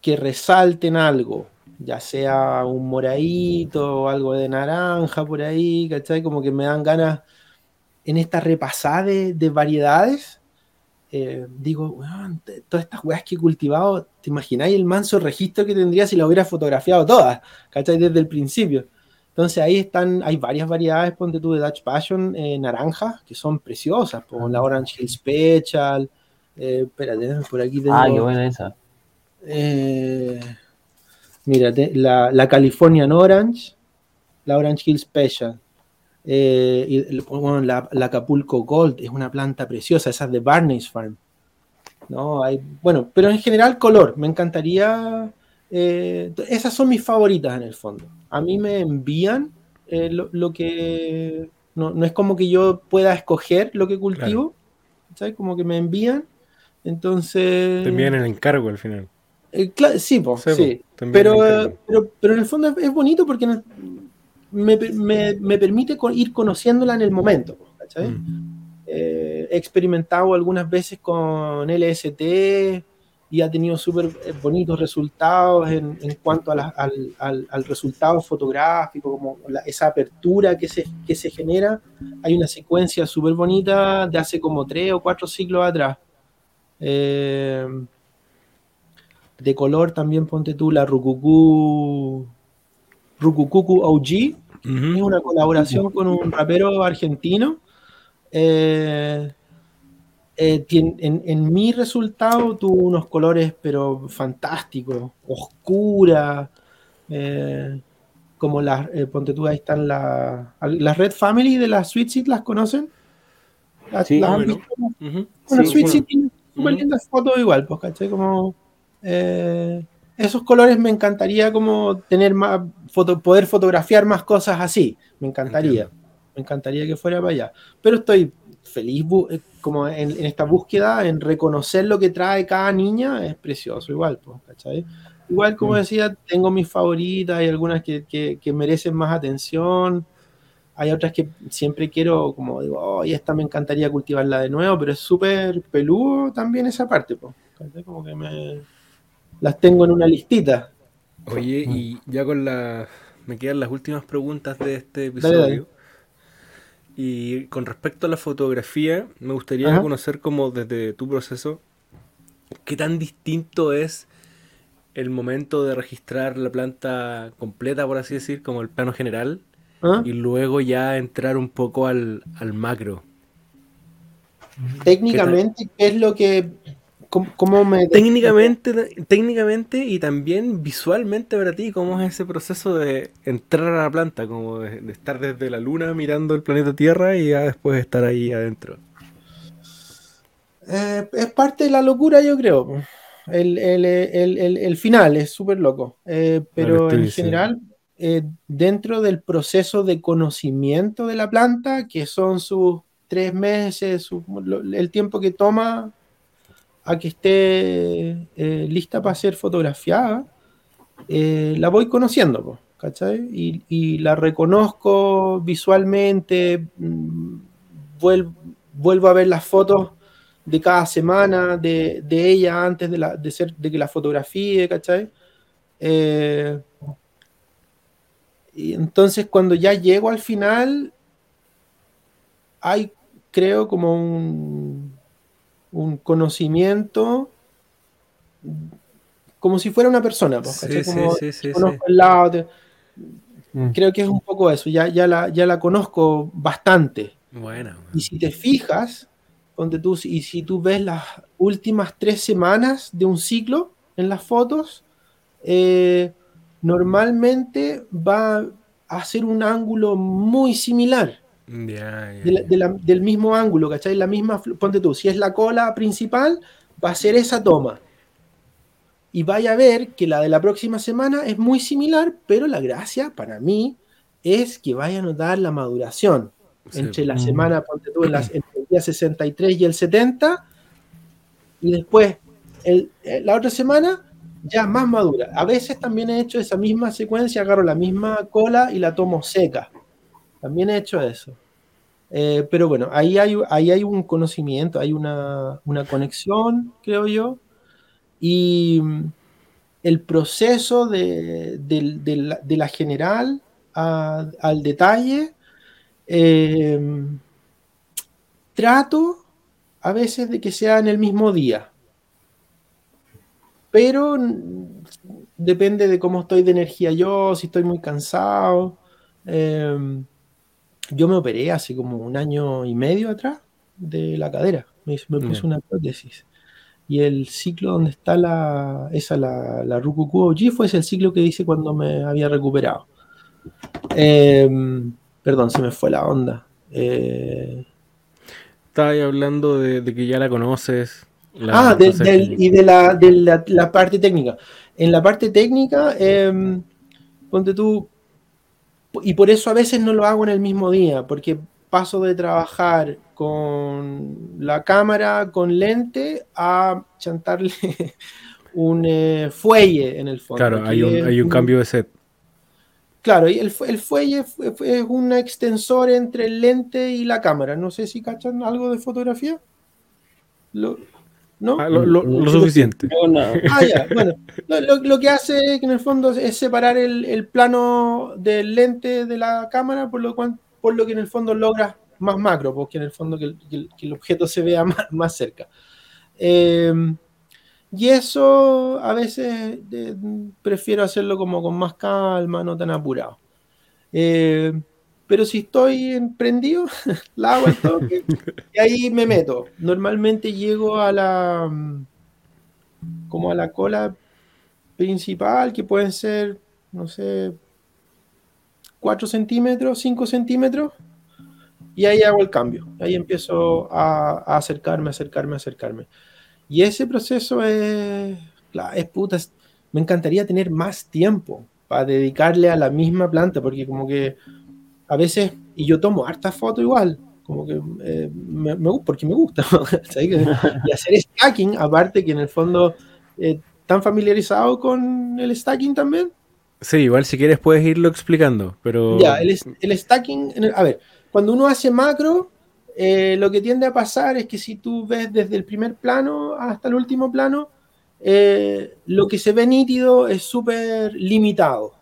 que resalten algo. Ya sea un moradito o algo de naranja por ahí, ¿cachai? Como que me dan ganas en esta repasada de, de variedades. Eh, digo, todas estas weas que he cultivado, ¿te imagináis el manso registro que tendría si las hubiera fotografiado todas? ¿Cachai? Desde el principio. Entonces ahí están, hay varias variedades, ponte tú de Dutch Passion, eh, naranjas, que son preciosas, como la Orange Hill Special, eh, espérate, por aquí tengo, Ah, qué buena esa. eh, mírate, la, la Californian Orange, la Orange Hill Special, eh, y bueno, la, la Acapulco Gold, es una planta preciosa, esa es de Barney's Farm, ¿no? Hay, bueno, pero en general color, me encantaría, eh, esas son mis favoritas en el fondo. A mí me envían eh, lo, lo que, no, no es como que yo pueda escoger lo que cultivo, ¿sabes? Como que me envían, entonces... Te envían el encargo al final. Eh, sí, po, Sí, po, Pero, pero, pero en el fondo es, es bonito porque me, me- me permite ir conociéndola en el momento. Mm. Eh, he experimentado algunas veces con LST y ha tenido súper eh, bonitos resultados en, en cuanto a la- al, al- al resultado fotográfico, como la- esa apertura que se, que se genera. Hay una secuencia súper bonita de hace como tres o cuatro siglos atrás. Eh, de color también ponte tú la Rucucú Rucucucu OG, es Ujú. una colaboración con un rapero argentino. Eh, eh, en, en mi resultado tuvo unos colores pero fantásticos, oscura, eh, como las, ponte tú, ahí están la- las Red Family de las Sweet Seed, ¿las conocen? ¿Las- Sí, las han bueno. visto? Ujú. Bueno, Sí, Sweet bueno. Seed tiene súper lindas fotos igual, pues, ¿cachai? Como, eh, esos colores me encantaría como tener más, foto, poder fotografiar más cosas así, me encantaría, Entiendo. me encantaría que fuera para allá. Pero estoy feliz eh, como en, en esta búsqueda, en reconocer lo que trae cada niña, es precioso igual, pues, ¿cachai? Igual, como Mm. decía, tengo mis favoritas, hay algunas que, que- que merecen más atención, hay otras que siempre quiero, como digo, oh, y esta me encantaría cultivarla de nuevo, pero es súper peludo también esa parte. ¿Cachai? Como que me las tengo en una listita. Oye, Mm. y ya con la... Me quedan las últimas preguntas de este episodio. dale. Y con respecto a la fotografía, me gustaría Ajá. conocer como desde tu proceso, qué tan distinto es el momento de registrar la planta completa, por así decir, como el plano general, ¿Ah? y luego ya entrar un poco al, al macro. Técnicamente, ¿qué es lo que... ¿Cómo, cómo me... Técnicamente, técnicamente y también visualmente para ti, ¿cómo es ese proceso de entrar a la planta? Como de, de estar desde la luna mirando el planeta Tierra y ya después estar ahí adentro. Eh, es parte de la locura, yo creo. El, el- el- el- final es súper loco. Eh, pero en general, eh, dentro del proceso de conocimiento de la planta, que son sus tres meses, su- el tiempo que toma a que esté eh, lista para ser fotografiada, eh, la voy conociendo, ¿cachai? Y, la reconozco visualmente, mm, vuel- vuelvo a ver las fotos de cada semana de, ella antes de que la fotografíe, ¿cachai? Eh, y entonces cuando ya llego al final, hay, creo, como un, un conocimiento como si fuera una persona, pues. Sí, sí, Como sí, sí, conozco sí. el lado, te- Mm. creo que es un poco eso, ya, ya, la, ya la conozco bastante. Bueno, Y si te fijas, ponte tú, y si tú ves las últimas tres semanas de un ciclo en las fotos, eh, normalmente va a ser un ángulo muy similar, ya, ya, de la- ya. de la- del mismo ángulo, ¿cachai? La misma, ponte tú, si es la cola principal, va a ser esa toma. Y vaya a ver que la de la próxima semana es muy similar, pero la gracia para mí es que vaya a notar la maduración Sí. entre la Mm. semana, ponte tú, en las, entre el día 63 y el 70, y después el- eh, la otra semana ya más madura. A veces también he hecho esa misma secuencia, agarro la misma cola y la tomo seca. También he hecho eso. Eh, pero bueno, ahí hay, ahí hay un conocimiento, hay una, una conexión, creo yo, y mm, el proceso de, de la, general al detalle, eh, trato a veces de que sea en el mismo día, pero mm, depende de cómo estoy de energía yo, si estoy muy cansado. eh, yo me operé hace como un año y medio atrás de la cadera, me, me puse una prótesis. Y el ciclo donde está la, esa, la, la Rukuku fue ese el ciclo que hice cuando me había recuperado. Eh, perdón, se me fue la onda. Eh, Estaba ahí hablando de, de que ya la conoces. la- ah, de- del- y de, la, de la, la parte técnica. En la parte técnica, eh, ponte tú, y por eso a veces no lo hago en el mismo día, porque paso de trabajar con la cámara, con lente, a chantarle un eh, fuelle en el fondo. Claro, hay un, hay un cambio de set. Claro, y el, el fuelle fue- fue- es un extensor entre el lente y la cámara. No sé si cachan algo de fotografía. Lo- ¿No? Ah, lo, lo- lo Yo- suficiente. No. Ah, ya, bueno. Lo, lo- lo que hace es que en el fondo es separar el, el plano del lente de la cámara, por lo, cual, por lo que en el fondo logras más macro, porque en el fondo que el, que el- que el objeto se vea más, más cerca. Eh, y eso a veces eh, prefiero hacerlo como con más calma, no tan apurado. Eh, pero si estoy emprendido, la hago al toque y ahí me meto. Normalmente llego a la mm, como a la cola principal, que pueden ser, no sé, 4 centímetros, 5 centímetros, y ahí hago el cambio. Ahí empiezo a, a acercarme, acercarme, acercarme. Y ese proceso es, es puta, es- me encantaría tener más tiempo para dedicarle a la misma planta, porque como que a veces, y yo tomo harta foto igual, como que eh, me, me porque me gusta, y hacer stacking, aparte que en el fondo, eh, ¿están familiarizados con el stacking también? Sí, igual si quieres puedes irlo explicando, pero... Ya, el, stacking, el- a ver, cuando uno hace macro, eh, lo que tiende a pasar es que si tú ves desde el primer plano hasta el último plano, eh, lo que se ve nítido es súper limitado.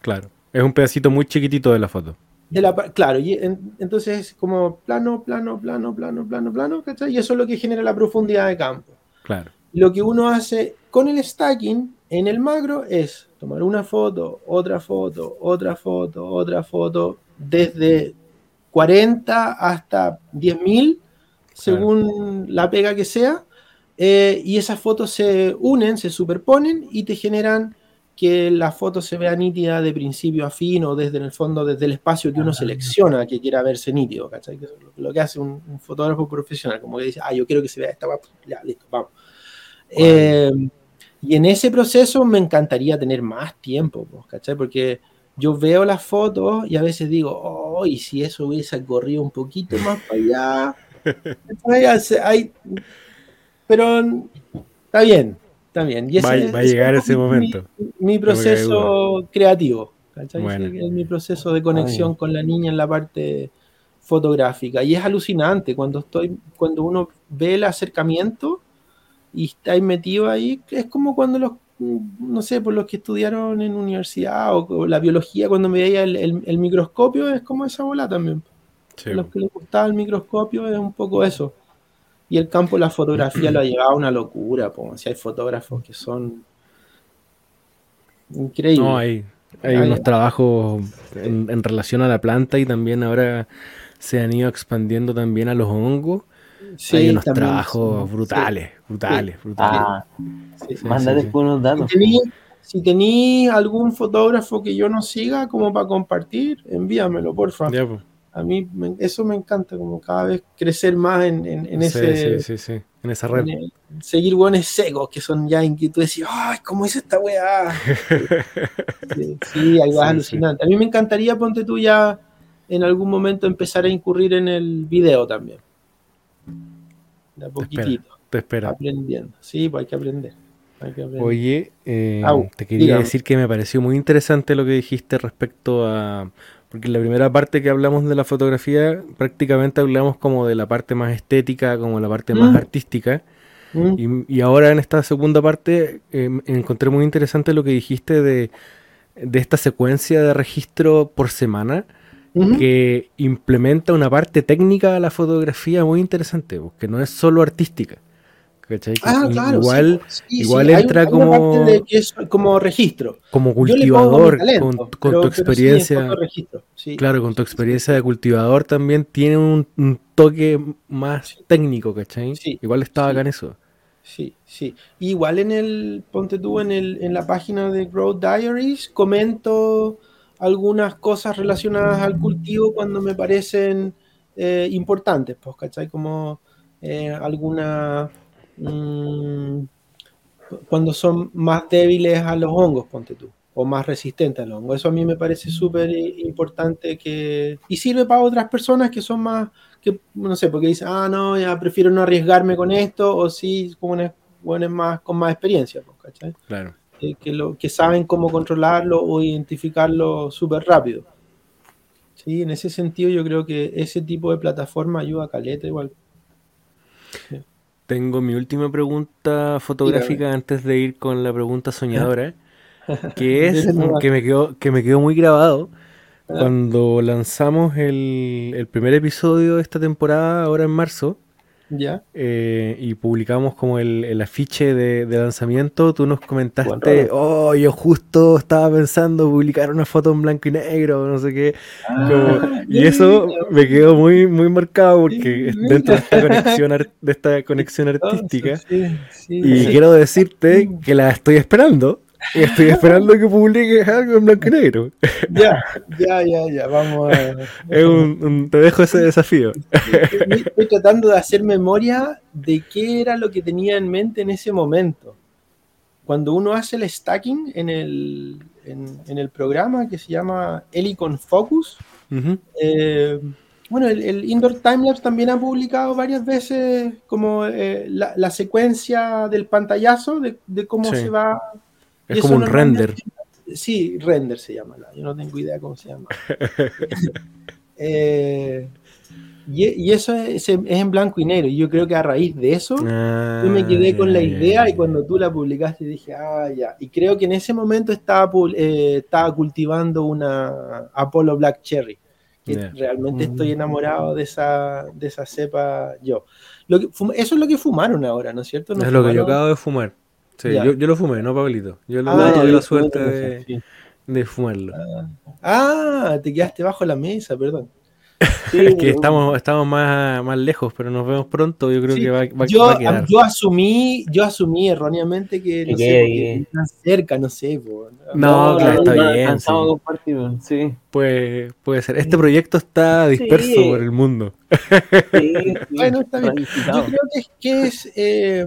Claro, es un pedacito muy chiquitito de la foto. De la, pa- claro, y en- entonces como plano, plano, plano, plano, plano, plano, ¿cachai? Y eso es lo que genera la profundidad de campo. Claro. Lo que uno hace con el stacking en el macro es tomar una foto, otra foto, otra foto, otra foto, desde 40 hasta 10.000, según la pega que sea, eh, y esas fotos se unen, se superponen y te generan que la foto se vea nítida de principio a fin o desde en el fondo, desde el espacio que uno selecciona que quiera verse nítido, ¿cachai? Que es lo, que hace un, un fotógrafo profesional, como que dice, ah, yo quiero que se vea esta, ya, listo, vamos. Eh, y en ese proceso me encantaría tener más tiempo, pues, ¿cachai? Porque yo veo las fotos y a veces digo, oh, y si eso hubiese corrido un poquito más para allá. Hay- pero está bien, bien. Y ese- Va- va a llegar es ese mi- momento. Mi, proceso creativo. Bueno. Es mi proceso de conexión con la niña en la parte fotográfica. Y es alucinante cuando estoy, cuando uno ve el acercamiento y está ahí metido ahí, es como cuando los, no sé, por los que estudiaron en universidad o, o la biología, cuando me veía el, el- el microscopio, es como esa bola también. Sí, los que les gustaba el microscopio es un poco eso. Y el campo de la fotografía lo ha llevado a una locura, po. Si hay fotógrafos que son increíbles. No, hay, hay unos trabajos en, en relación a la planta y también ahora se han ido expandiendo también a los hongos. Sí, hay unos también, trabajos sí. brutales, brutales, brutales. Ah, Sí, sí. manda sí, sí. después unos datos. Si tenéis algún fotógrafo que yo no siga como para compartir, envíamelo, porfa. Ya, pues. A mí me- eso me encanta, como cada vez crecer más en, en- en Sí, ese... sí, sí, sí, en esa red. en seguir buenos secos que son ya tú decís, ¡ay, cómo es esta weá! Sí, algo alucinante. A mí me encantaría, ponte tú ya en algún momento empezar a incurrir en el video también. De a poquitito, Te espero. aprendiendo. Sí, pues hay que aprender. Hay que aprender. Oye, eh, Au, te quería dígame. decir que me pareció muy interesante lo que dijiste respecto a... Porque en la primera parte que hablamos de la fotografía, prácticamente hablamos como de la parte más estética, como la parte más Mm. artística. ¿Mm? Y, y ahora en esta segunda parte eh, encontré muy interesante lo que dijiste de, de esta secuencia de registro por semana que implementa una parte técnica a la fotografía muy interesante, que no es solo artística. ¿Cachai? Ah, claro. igual sí, sí, igual sí, entra una- hay una como- parte de que es como registro. como cultivador, talento, con, con pero- tu experiencia, claro, con tu experiencia de cultivador también tiene un, un toque más técnico, ¿cachai? Sí, Igual estaba acá en eso. Sí, sí. Igual en el, ponte tú en, el, en la página de Growth Diaries, comento algunas cosas relacionadas al cultivo cuando me parecen eh, importantes, pues, ¿cachai? Como eh, alguna... mm, cuando son más débiles a los hongos, ponte tú, o más resistentes a los hongos. Eso a mí me parece súper eh, importante que... Y sirve para otras personas que son más que no sé, porque dicen, ah, no, ya prefiero no arriesgarme con esto, o sí, con una- buenos más, con más experiencia, pues, ¿cachai? Claro. Que, que lo, que saben cómo controlarlo o identificarlo súper rápido. Sí, en ese sentido yo creo que ese tipo de plataforma ayuda a Caleta igual. Tengo mi última pregunta fotográfica antes de ir con la pregunta soñadora, que es que me quedó, que me quedó muy grabado Ah. cuando lanzamos el, el primer episodio de esta temporada, ahora en marzo, ¿Ya? eh, y publicamos como el, el afiche de, de lanzamiento, tú nos comentaste, oh, yo justo estaba pensando publicar una foto en blanco y negro, no sé qué. Como- y eso me quedó muy, muy marcado porque dentro de esta conexión, ar- de esta conexión artística. Sí, sí, Y sí. quiero decirte que la estoy esperando. Estoy esperando que publiques algo en blanco y negro. Ya, ya, ya, ya, vamos a... Es un- un- te dejo ese desafío. Estoy estoy tratando de hacer memoria de qué era lo que tenía en mente en ese momento. Cuando uno hace el stacking en el, en, en el programa que se llama Helicon Focus, eh, bueno, el, el Indoor Timelapse también ha publicado varias veces como eh, la, la secuencia del pantallazo de, de cómo Sí. se va. Es eso como un render. Sí, render se llama. la- Yo no tengo idea cómo se llama. Eh, y, eso es, es en blanco y negro. Y yo creo que a raíz de eso, Ah, yo me quedé con la idea y cuando tú la publicaste dije, ah, ya. Y creo que en ese momento estaba, eh, estaba cultivando una Apollo Black Cherry. Que Ya. realmente Mm. estoy enamorado de esa, de esa cepa yo. Lo que eso es lo que fumaron ahora, ¿no es cierto? ¿No Es lo que yo acabo de fumar. Sí, yo, yo lo fumé, no Pablito. Yo lo Ah, tuve ya, la suerte de, sí. de fumarlo. Ah, te quedaste bajo la mesa, perdón. Sí, Es que estamos, estamos más, más lejos, pero nos vemos pronto. Yo creo Sí, que va, va- yo, va a quedar. yo asumí, yo asumí erróneamente que no sé, están cerca, no sé, po. No, claro, está no bien, alcanzamos sí. sí. Puede, puede ser. Este proyecto está disperso Sí. por el mundo. Sí, sí, Bueno, está bien. Yo creo que es que es. eh,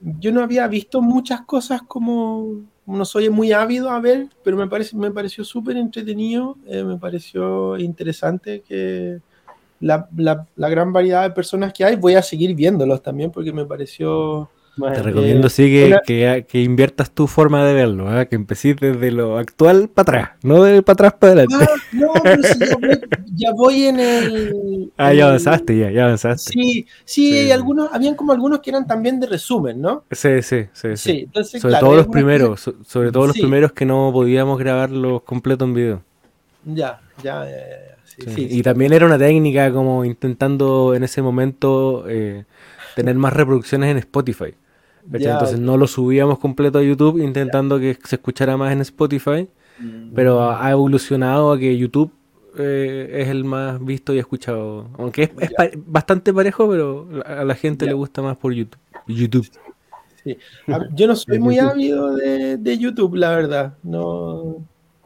yo no había visto muchas cosas como. No soy muy ávido a ver, pero me, parece, me pareció súper entretenido. eh, me pareció interesante que la, la- la gran variedad de personas que hay, voy a seguir viéndolos también porque me pareció. Bueno, Te recomiendo, eh, sí, que, una- que, que inviertas tu forma de verlo, ¿ah? que empecés desde lo actual para atrás, no de para atrás para adelante. Ah, no, pero si ya, voy, ya voy en el. Ah, ya el- avanzaste, ya, ya avanzaste. Sí, sí, Sí, algunos, habían como algunos que eran también de resumen, ¿no? Sí, sí, sí. sí. Sí, entonces, Sobre claro, todo los que- primeros, so- sobre todo los primeros que no podíamos grabarlos completos en video. Ya, ya, ya, ya, sí, y también era una técnica como intentando en ese momento eh, tener más reproducciones en Spotify. Entonces no lo subíamos completo a YouTube intentando que se escuchara más en Spotify, pero ha evolucionado a que YouTube eh, es el más visto y escuchado. Aunque es, es pa- bastante parejo, pero a la gente le gusta más por YouTube. YouTube. Ah, Yo no soy muy ávido de, de YouTube, la verdad. No,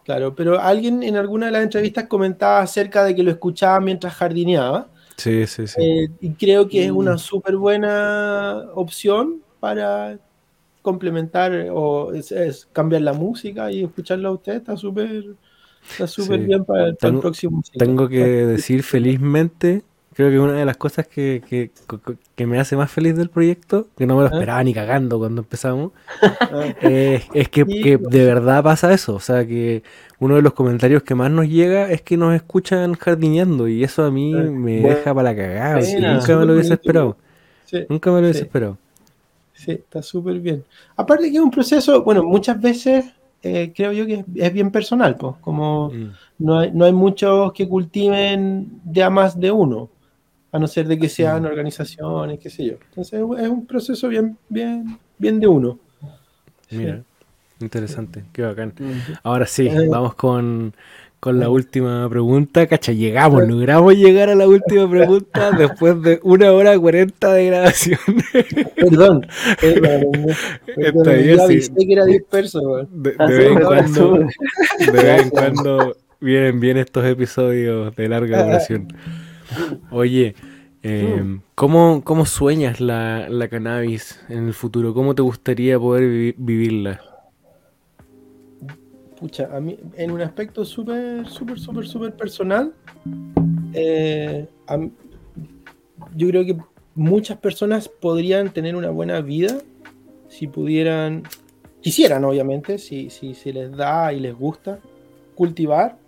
claro, pero alguien en alguna de las entrevistas comentaba acerca de que lo escuchaba mientras jardineaba. Sí, sí, sí. eh, y creo que es Mm. una súper buena opción para complementar o es- es cambiar la música y escucharlo a usted. Está súper está súper Sí. bien para, para el próximo ciclo. Tengo que decir felizmente, creo que una de las cosas que, que, que me hace más feliz del proyecto, que no me lo ¿Ah? esperaba ni cagando cuando empezamos, Ah, es, que, de verdad pasa eso. O sea, que uno de los comentarios que más nos llega es que nos escuchan jardineando y eso a mí Ah, me bueno. deja para la cagada. Nunca me lo hubiese esperado. Nunca me lo hubiese esperado. Sí, está súper bien. Aparte que es un proceso, bueno, muchas veces eh, creo yo que es, es bien personal, pues, como Mm. no hay, no hay muchos que cultiven de a más de uno, a no ser de que sean organizaciones, qué sé yo. Entonces es un proceso bien, bien, bien de uno. Mira, interesante, qué bacán. Ahora sí, Eh. vamos con, con la última pregunta. Cacha, llegamos, logramos llegar a la última pregunta después de una hora cuarenta de grabación. Perdón, Está bien, yo sí. que era disperso. De, Ah, de vez en cuando, de vez en cuando vienen bien estos episodios de larga duración. Oye, eh, ¿cómo, cómo sueñas la, la cannabis en el futuro? ¿Cómo te gustaría poder vi- vivirla? Pucha, a mí, en un aspecto súper, súper, súper, súper personal, eh, yo creo que muchas personas podrían tener una buena vida si pudieran, quisieran obviamente, si, si se les da y les gusta, cultivar,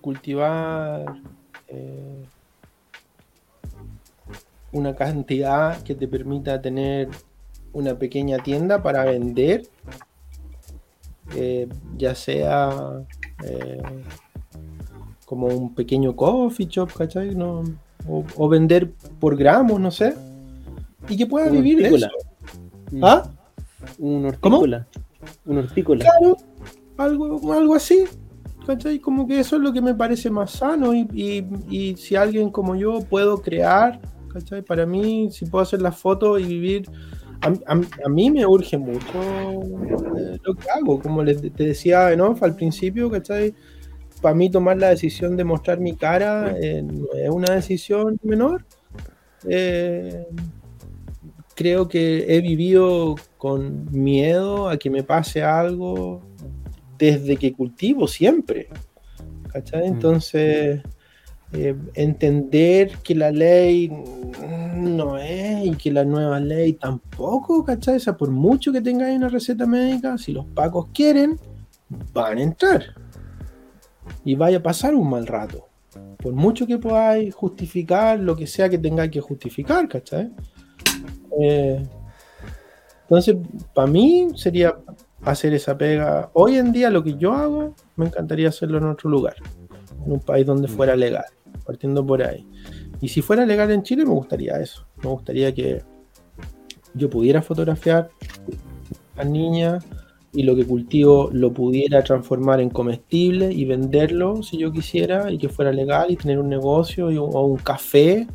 cultivar eh, una cantidad que te permita tener una pequeña tienda para vender eh, ya sea eh, como un pequeño coffee shop, ¿cachai? No, o, o vender por gramos, no sé. Y que pueda Un vivir hortícola. eso. ¿Ah? Un hortícola. Un hortícola. Claro, algo, algo así. ¿Cachai? Como que eso es lo que me parece más sano y, y- y si alguien como yo puedo crear, ¿cachai? Para mí, si puedo hacer las fotos y vivir, a, a- a mí me urge mucho eh, lo que hago, como les, te decía en off al principio, ¿cachai? Para mí tomar la decisión de mostrar mi cara eh, no es una decisión menor. Eh, creo que he vivido con miedo a que me pase algo desde que cultivo siempre. ¿Cachai? Entonces, eh, entender que la ley no es y que la nueva ley tampoco, ¿cachai? O sea, por mucho que tengáis una receta médica, si los pacos quieren, van a entrar. Y vaya a pasar un mal rato. Por mucho que podáis justificar lo que sea que tengáis que justificar, ¿cachai? Eh, entonces, para mí sería hacer esa pega. Hoy en día lo que yo hago, me encantaría hacerlo en otro lugar, en un país donde fuera legal, partiendo por ahí. Y si fuera legal en Chile, me gustaría eso. Me gustaría que yo pudiera fotografiar a niñas y lo que cultivo lo pudiera transformar en comestible y venderlo si yo quisiera y que fuera legal y tener un negocio y, o un café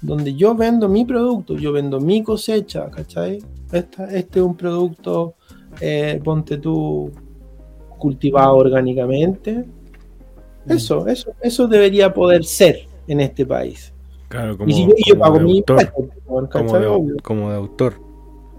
donde yo vendo mi producto, yo vendo mi cosecha, ¿cachai? Esta- este es un producto, eh, ponte tú, cultivado orgánicamente. Eso, eso, eso debería poder ser en este país. Claro, como, y si yo, como pago de mi autor, impuesto, como, de, como de autor.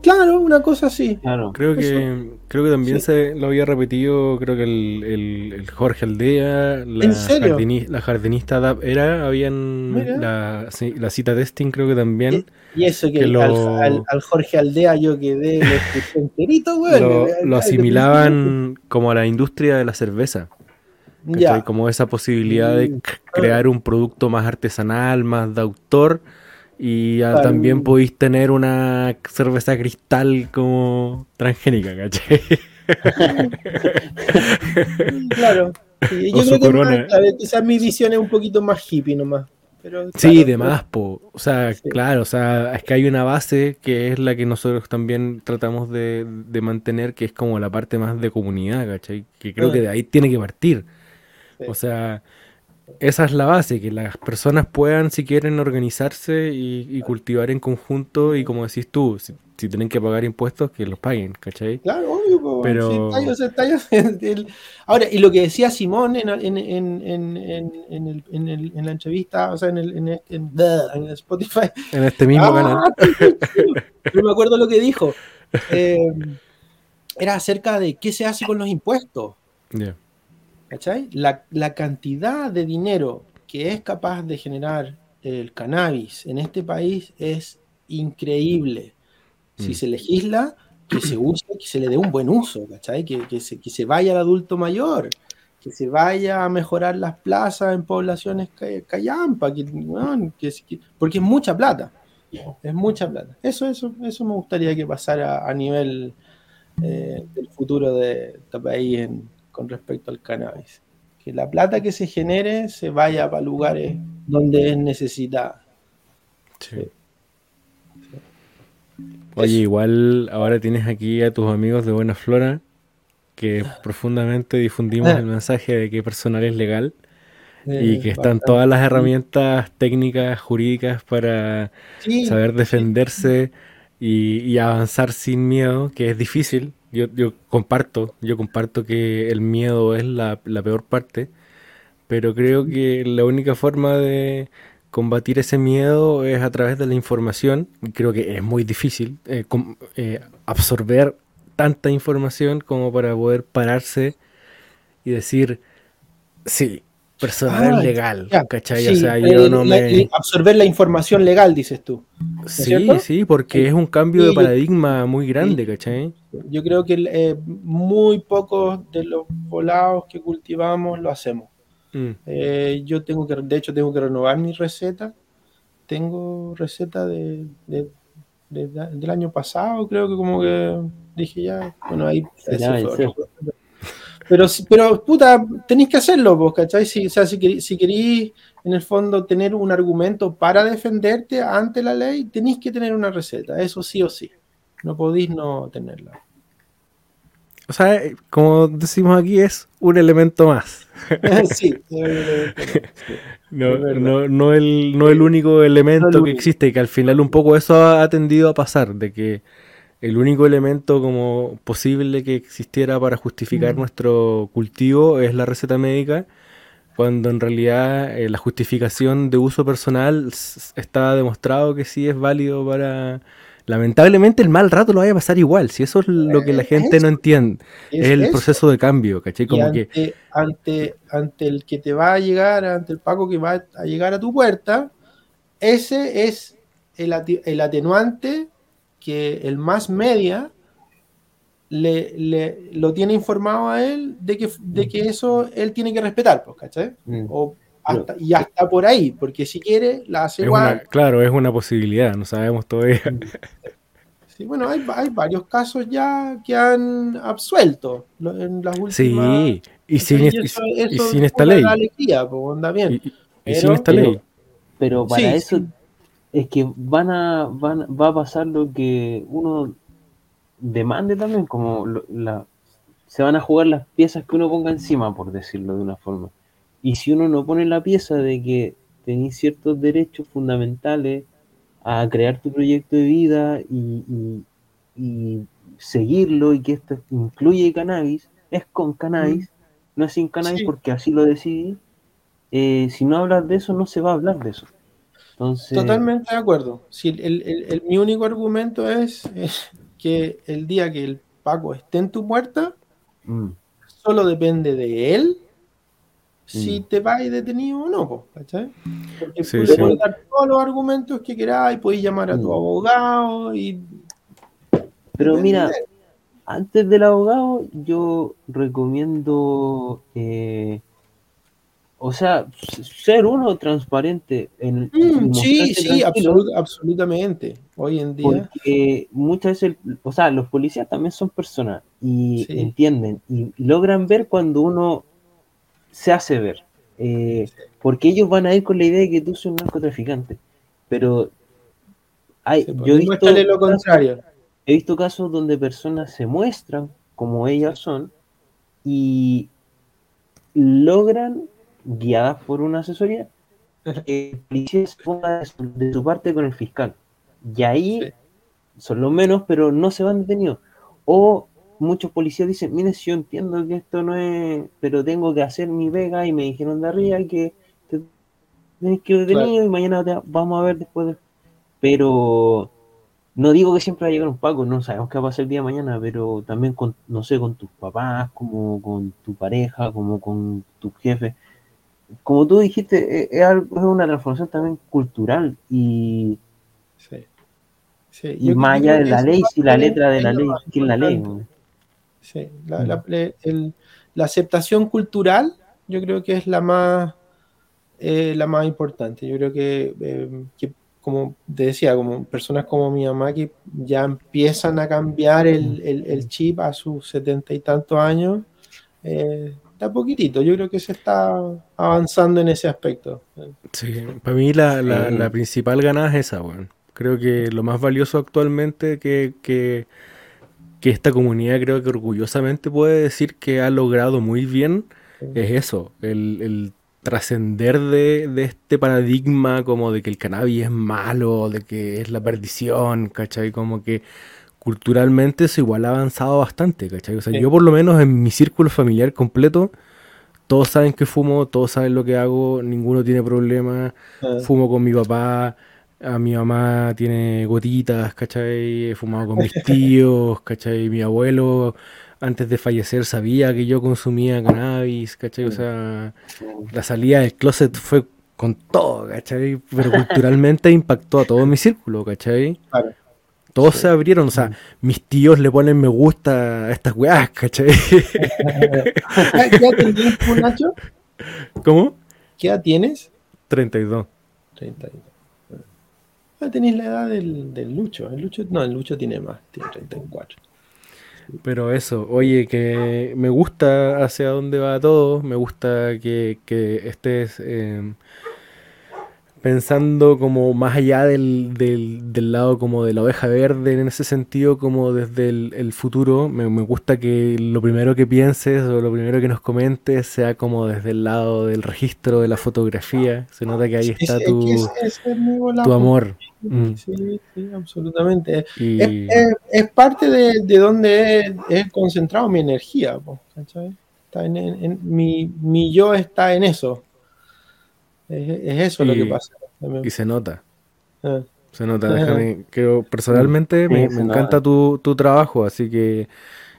Claro, una cosa así. Claro. Creo que, creo que también Sí. se lo había repetido, creo que el, el- el Jorge Aldea, la, ¿En serio? jardini- la jardinista Dab era, habían Mira. la, sí, la cita testing creo que también Y eso que, Que lo- al, al- al Jorge Aldea yo quedé lo escuché enterito, güey. lo, lo asimilaban como a la industria de la cerveza. Como esa posibilidad de Mm. crear un producto más artesanal, más de autor. Y también podéis tener una cerveza cristal como transgénica, ¿cachai? Claro. Sí, O yo su creo que corona. más, claro, quizás mi visión es un poquito más hippie nomás. Pero, Sí, claro, de más, po. O sea, Sí. claro, o sea, es que hay una base que es la que nosotros también tratamos de, de mantener, que es como la parte más de comunidad, ¿cachai? Que creo Ah. que de ahí tiene que partir. Sí. O sea, esa es la base, que las personas puedan, si quieren, organizarse y, y cultivar en conjunto y como decís tú, si, si tienen que pagar impuestos, que los paguen, ¿cachai? Claro, obvio, po, Pero- sí, tallos, es tallos. El- Ahora, y lo que decía Simón en, en, en, en, el- en el- en la entrevista, o sea, en el, en Spotify, En este mismo Ah, canal. no me acuerdo lo que dijo. Eh, era acerca de qué se hace con los impuestos. Ya. ¿Cachai? La, la cantidad de dinero que es capaz de generar el cannabis en este país es increíble. Si Mm. se legisla, que se use, que se le dé un buen uso, ¿cachai? Que, que se, que se vaya al adulto mayor, que se vaya a mejorar las plazas en poblaciones ca- callampa, que, weón, que- que- porque es mucha plata. Es mucha plata. Eso, eso, eso me gustaría que pasara a nivel eh, del futuro de este país en- con respecto al cannabis. Que la plata que se genere se vaya para lugares donde es necesitada. Sí. Oye, igual ahora tienes aquí a tus amigos de Buena Flora que profundamente difundimos Ah. el mensaje de que personal es legal y Eh, que están todas las herramientas técnicas, jurídicas para Sí, saber defenderse y, y avanzar sin miedo, que es difícil. Yo, comparto, yo comparto que el miedo es la, peor parte, pero creo que la única forma de combatir ese miedo es a través de la información. Creo que es muy difícil eh, eh, absorber tanta información como para poder pararse y decir, sí, personal Ah, legal, ya, ¿cachai? sí, o sea, eh, yo no me... absorber la información legal, dices tú. Sí, cierto? sí, porque Sí. es un cambio Sí, de paradigma muy grande, ¿cachai? Yo creo que eh, muy pocos de los volados que cultivamos lo hacemos. Mm, Eh, yo tengo que, de hecho, tengo que renovar mi receta. Tengo receta de, de- de- del año pasado, creo que como que dije ya, bueno, ahí fue. Pero, pero puta, tenéis que hacerlo, vos, ¿cachai? Si, o sea, si, querí- si queréis, en el fondo, tener un argumento para defenderte ante la ley, tenéis que tener una receta, eso sí o sí. No podéis no tenerla. O sea, eh, como decimos aquí, es un elemento más. sí. No, no, no el, no el único elemento No el que existe, que al final un poco eso ha tendido a pasar, de que el único elemento como posible que existiera para justificar Mm. nuestro cultivo es la receta médica, cuando en realidad eh, la justificación de uso personal está demostrado que sí es válido para... Lamentablemente el mal rato lo vaya a pasar igual, si eso es lo que la Eh, gente no entiende, es, el eso. proceso de cambio, ¿cachai? Y Como que... ante, ante, ante el que te va a llegar, ante el pago que va a llegar a tu puerta, ese es el, el atenuante que el más media le, le- lo tiene informado a él de que, de que eso él tiene que respetar, pues, ¿cachai? Mm. O hasta, y hasta por ahí, porque si quiere, la hace Es igual. una, claro, es una posibilidad, no sabemos todavía. Sí, bueno, hay, hay varios casos ya que han absuelto en las últimas. Sí, y sin, Y est- eso- y- y eso sin es esta ley. alegría, pues, anda bien. Y, y- y Pero- sin esta pero- ley. Pero para Sí, eso sí. Es que van a, van, va a pasar lo que uno demande también, como lo- la, se van a jugar las piezas que uno ponga encima, por decirlo de una forma. Y si uno no pone la pieza de que tenéis ciertos derechos fundamentales a crear tu proyecto de vida y, y- y seguirlo y que esto incluye cannabis, es con cannabis, no es sin cannabis Sí. porque así lo decidí. Eh, si no hablas de eso, no se va a hablar de eso. Entonces, Totalmente de acuerdo. Si el, el- mi único argumento es, es que el día que el Paco esté en tu puerta, mm, solo depende de él si Mm. te vas detenido o no, ¿cachai? Porque Sí, le sí. puedes dar todos los argumentos que queráis, podéis llamar a tu Mm. abogado y... Pero mira, antes del abogado, yo recomiendo, eh, o sea, ser uno transparente en Mm, sí, sí, absolut- absolutamente. Hoy en día... porque muchas veces, el- o sea, los policías también son personas y Sí. entienden y logran ver cuando uno se hace ver, eh, porque ellos van a ir con la idea de que tú soy un narcotraficante, pero hay, sí, pues, yo he visto casos-. He visto casos donde personas se muestran como ellas son y logran, guiadas por una asesoría, que el policía se ponga de su, de su parte con el fiscal. Y ahí Sí. son los menos, pero no se van detenidos. O muchos policías dicen, mire, si yo entiendo que esto no es, pero tengo que hacer mi vega y me dijeron de arriba que te tienes que ir detenido y mañana te- vamos a ver después. de-". Pero no digo que siempre va a llegar un Paco, no sabemos qué va a pasar el día de mañana, pero también con, no sé, con tus papás, como con tu pareja, como con tu jefe. Como tú dijiste, es, es algo- es una transformación también cultural y, Sí. Sí, y más allá de que la ley, si la letra de la ley, ¿quién la ley? Sí, la, la- el- la aceptación cultural yo creo que es la más, eh, la más importante. Yo creo que, eh, que, como te decía, como personas como mi mamá que ya empiezan a cambiar el, el- el chip a sus setenta y tantos años, eh, da poquitito. Yo creo que se está avanzando en ese aspecto. Sí, para mí la, la- Sí. la principal ganada es esa, weón. Creo que lo más valioso actualmente que, que, que esta comunidad creo que orgullosamente puede decir que ha logrado muy bien Sí. es eso, el, el trascender de, de este paradigma como de que el cannabis es malo, de que es la perdición, ¿cachai? Como que culturalmente eso igual ha avanzado bastante, ¿cachai? O sea, Sí. yo por lo menos en mi círculo familiar completo, todos saben que fumo, todos saben lo que hago, ninguno tiene problema, Ah, fumo con mi papá, a mi mamá tiene gotitas, ¿cachai? He fumado con mis tíos, ¿cachai? Mi abuelo antes de fallecer sabía que yo consumía cannabis, ¿cachai? O sea, la salida del closet fue con todo, ¿cachai? Pero culturalmente impactó a todo mi círculo, ¿cachai? claro. Todos se abrieron, o sea, mis tíos le ponen me gusta a estas weas, ¿cachai? ¿Qué edad tienes tú, Nacho? ¿Cómo? ¿Qué edad tienes? 32. 32. Ah, tenéis la edad del, del Lucho. El Lucho. No, el Lucho tiene más, tiene 34. Pero eso, oye, que me gusta hacia dónde va todo, me gusta que, que estés eh, pensando como más allá del, del, del lado como de la oveja verde, en ese sentido, como desde el, el futuro. Me, me gusta que lo primero que pienses o lo primero que nos comentes sea como desde el lado del registro de la fotografía. Se nota que ahí Es- está es tu, es tu amor. Mm. Sí, sí, absolutamente. Y, Es, parte de, de donde he, concentrado mi energía. Está en, en- en- mi, mi yo está en eso. Es, es eso lo que pasa. también. y se nota. Ah, Se nota, déjame, creo, personalmente Sí, me, encanta tu, tu trabajo, así que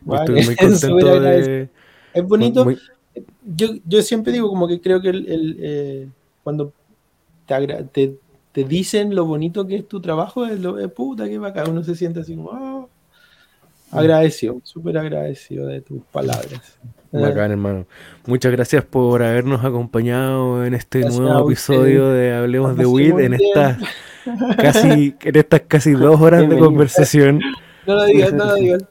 Vale, estoy muy contento de... Es bonito. muy- yo, yo siempre digo como que creo que el, el, eh, cuando te, te, te dicen lo bonito que es tu trabajo, es lo es puta que bacán, uno se siente así como "Ah". agradecido, súper agradecido de tus palabras. Bacán, hermano. Muchas gracias por habernos acompañado en este Gracias nuevo episodio de Hablemos de muy en estas casi, en estas casi dos horas de conversación. No lo digas, no lo digas.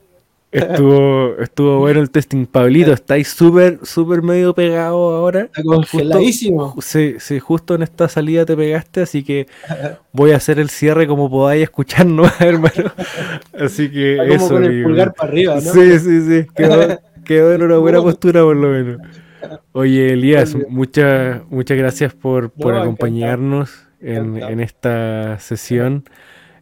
Estuvo, estuvo bueno el testing. Pablito, estáis súper, súper medio pegado ahora. Está congeladísimo. Sí, sí, justo en esta salida te pegaste, así que voy a hacer el cierre como podáis escucharnos, hermano. Así que Está como eso, con el amigo. pulgar para arriba, ¿no? Sí, sí, sí. Quedó, quedó en una buena postura por lo menos. Oye, Elías, muchas muchas gracias por, por No, acompañarnos en, en esta sesión.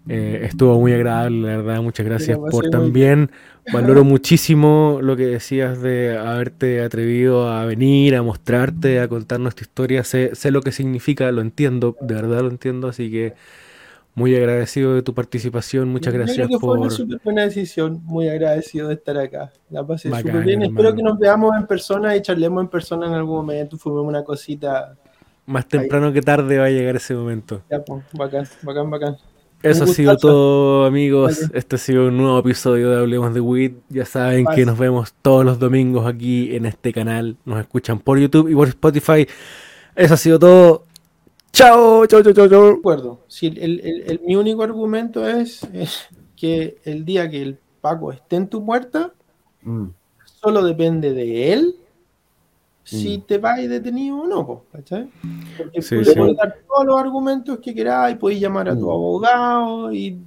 Eh, estuvo muy agradable, la verdad. Muchas gracias por también. Valoro muchísimo lo que decías de haberte atrevido a venir, a mostrarte, a contarnos tu historia. Sé, sé lo que significa, lo entiendo, de verdad lo entiendo. Así que muy agradecido de tu participación. Muchas Yo gracias creo que fue una por. súper buena decisión. Muy agradecido de estar acá. La pasé súper bien. hermano. Espero que nos veamos en persona y charlemos en persona en algún momento. Fumemos una cosita. Más temprano que tarde va a llegar ese momento. Ya, pues, bacán, bacán, bacán. Eso ha sido todo, amigos. Vale. Este ha sido un nuevo episodio de Hablemos de Weed. Ya saben que Paz. nos vemos todos los domingos aquí en este canal. Nos escuchan por YouTube y por Spotify. Eso ha sido todo. Chao, chao, chao, chao, chao. De acuerdo. Si el, el- el- mi único argumento es, es que el día que el Paco esté en tu puerta, Mm. solo depende de él si Mm. te vas detenido o no, ¿cachai? Porque Sí, le sí. puedes dar todos los argumentos que queráis, podéis llamar a tu Mm. abogado y...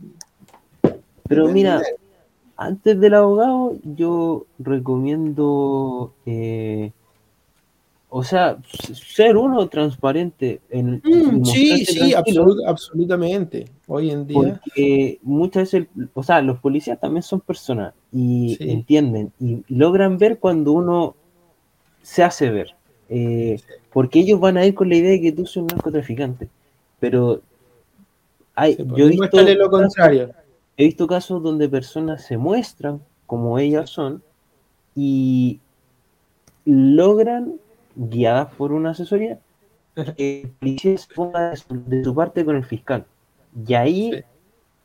Pero mira, antes del abogado, yo recomiendo, eh, o sea, ser uno transparente en Mm, sí, sí, absolut- absolutamente. Hoy en día... Porque muchas veces, o sea, los policías también son personas y Sí. entienden y logran ver cuando uno se hace ver. Eh, porque ellos van a ir con la idea de que tú soy un narcotraficante. Pero hay, sí, pues, yo he visto, muéstrale lo contrario. he visto casos donde personas se muestran como ellas son y logran, guiadas por una asesoría, que el policía se ponga de su, de su parte con el fiscal. Y ahí Sí.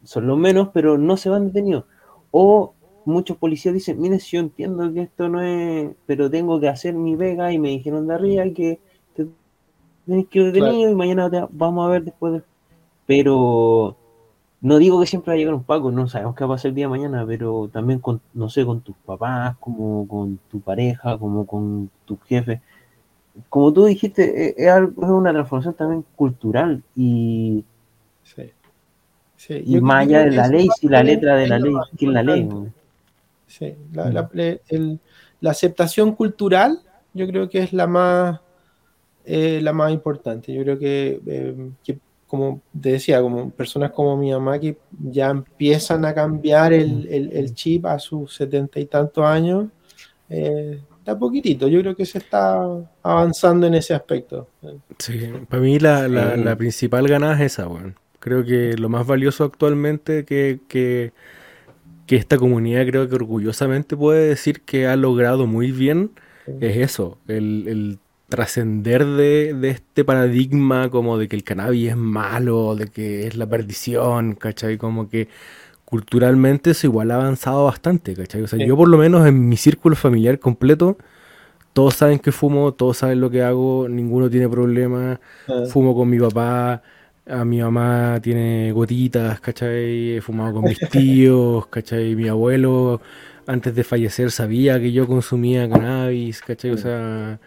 son los menos, pero no se van detenidos. O muchos policías dicen, mire, si yo entiendo que esto no es, pero tengo que hacer mi vega y me dijeron de arriba que te tienes que ir detenido y mañana te- vamos a ver después. de-". Pero no digo que siempre va a llegar un Paco, no sabemos qué va a pasar el día de mañana, pero también con, no sé, con tus papás, como con tu pareja, como con tu jefe. Como tú dijiste, es, es es una transformación también cultural y, Sí. Sí, y más allá de que la ley, si la es- letra de es la ley, más ¿quién la ley? Sí, la, la- el- la aceptación cultural yo creo que es la más, eh, la más importante. Yo creo que, eh, que, como te decía, como personas como mi mamá que ya empiezan a cambiar el, el- el chip a sus setenta y tantos años, eh, da poquitito. Yo creo que se está avanzando en ese aspecto. Sí, para mí la, la- Sí. la principal ganada es esa, weón. Creo que lo más valioso actualmente que, que, que esta comunidad creo que orgullosamente puede decir que ha logrado muy bien Sí. es eso, el, el trascender de, de este paradigma como de que el cannabis es malo, de que es la perdición, ¿cachai? Como que culturalmente eso igual ha avanzado bastante, ¿cachai? O sea, Sí. yo por lo menos en mi círculo familiar completo, todos saben que fumo, todos saben lo que hago, ninguno tiene problema, Ah, fumo con mi papá, a mi mamá tiene gotitas, ¿cachai? He fumado con mis tíos, ¿cachai? Mi abuelo antes de fallecer sabía que yo consumía cannabis, ¿cachai? O sea,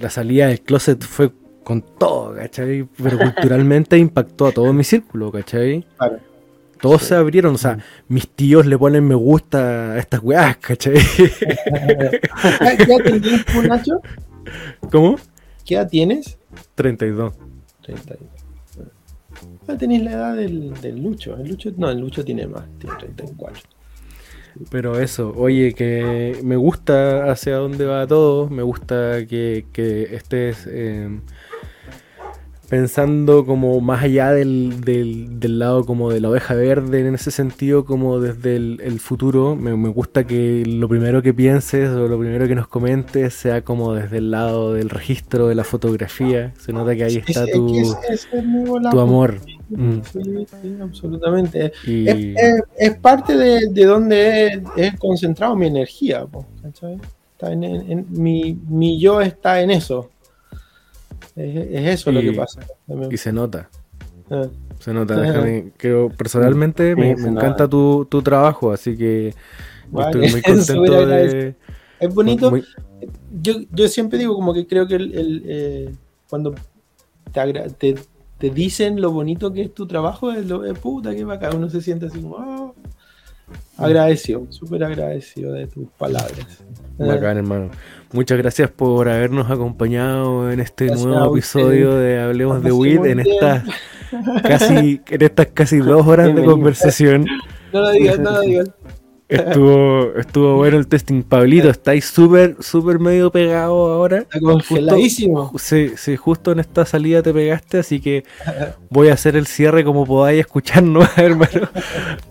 la salida del closet fue con todo, ¿cachai? Pero culturalmente impactó a todo mi círculo, ¿cachai? claro. Todos se abrieron, o sea, mis tíos le ponen me gusta a estas weas, ¿cachai? ¿Qué edad tienes, tú, Nacho? ¿Cómo? ¿Qué edad tienes? 32. 30. Ah, tenéis la edad del, del Lucho. El Lucho. No, el Lucho tiene más, tiene 34. Pero eso, oye, que me gusta hacia dónde va todo, me gusta que, que estés eh, pensando como más allá del, del, del lado como de la oveja verde, en ese sentido, como desde el, el futuro. Me, me gusta que lo primero que pienses o lo primero que nos comentes sea como desde el lado del registro de la fotografía. Se nota que ahí Es- está es tu, que es tu amor. Mm. Sí, sí, absolutamente. Y, Es, es- es parte de, de donde he, he concentrado mi energía. po, ¿cachai? Está en, en- en- mi, mi yo está en eso. Es, es eso lo que pasa. y se nota. Ah, Se nota, déjame, creo, personalmente Sí, me, encanta tu, tu trabajo, así que Vale, estoy muy contento de... Es bonito. muy- yo, yo siempre digo como que creo que el, el, eh, cuando te, te, te dicen lo bonito que es tu trabajo, es lo es puta que bacán, uno se siente así como, "Ah". agradecido, súper agradecido de tus palabras. Bacán, hermano. Muchas gracias por habernos acompañado en este Gracias nuevo episodio de Hablemos de muy en estas casi, en estas casi dos horas de conversación. No lo digas, no lo digas. Estuvo, estuvo bueno el testing. Pablito, estáis súper, súper medio pegado ahora. Está congeladísimo. Sí, sí, justo en esta salida te pegaste, así que voy a hacer el cierre como podáis escucharnos, hermano.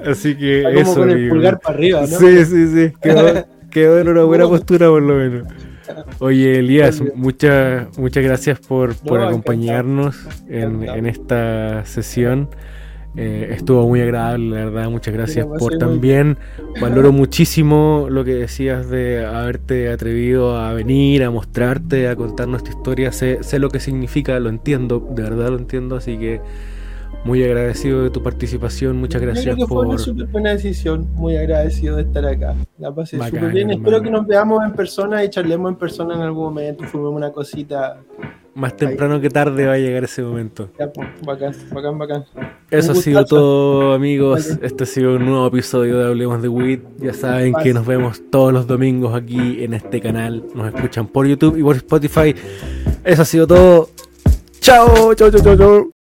Así que Está como eso, con el amigo. pulgar para arriba, ¿no? Sí, sí, sí. Quedó, quedó en una buena postura por lo menos. Oye, Elías, Muy muchas muchas gracias por, por No, acompañarnos en, en esta sesión. Eh, estuvo muy agradable, la verdad. Muchas gracias pasé por muy también. Valoro muchísimo lo que decías de haberte atrevido a venir, a mostrarte, a contarnos tu historia. Sé, sé lo que significa, lo entiendo, de verdad lo entiendo. Así que muy agradecido de tu participación. Muchas creo gracias que fue una por. súper buena decisión, muy agradecido de estar acá. La pasé súper bien. Espero que nos veamos en persona y charlemos en persona en algún momento. Fumemos una cosita. Más temprano que tarde va a llegar ese momento. Ya, pues, bacán, bacán, bacán. Eso ha sido todo, amigos. Vale. Este ha sido un nuevo episodio de Hablemos de Weed. Ya saben que nos vemos todos los domingos aquí en este canal. Nos escuchan por YouTube y por Spotify. Eso ha sido todo. Chao, chao, chao, chao, chao.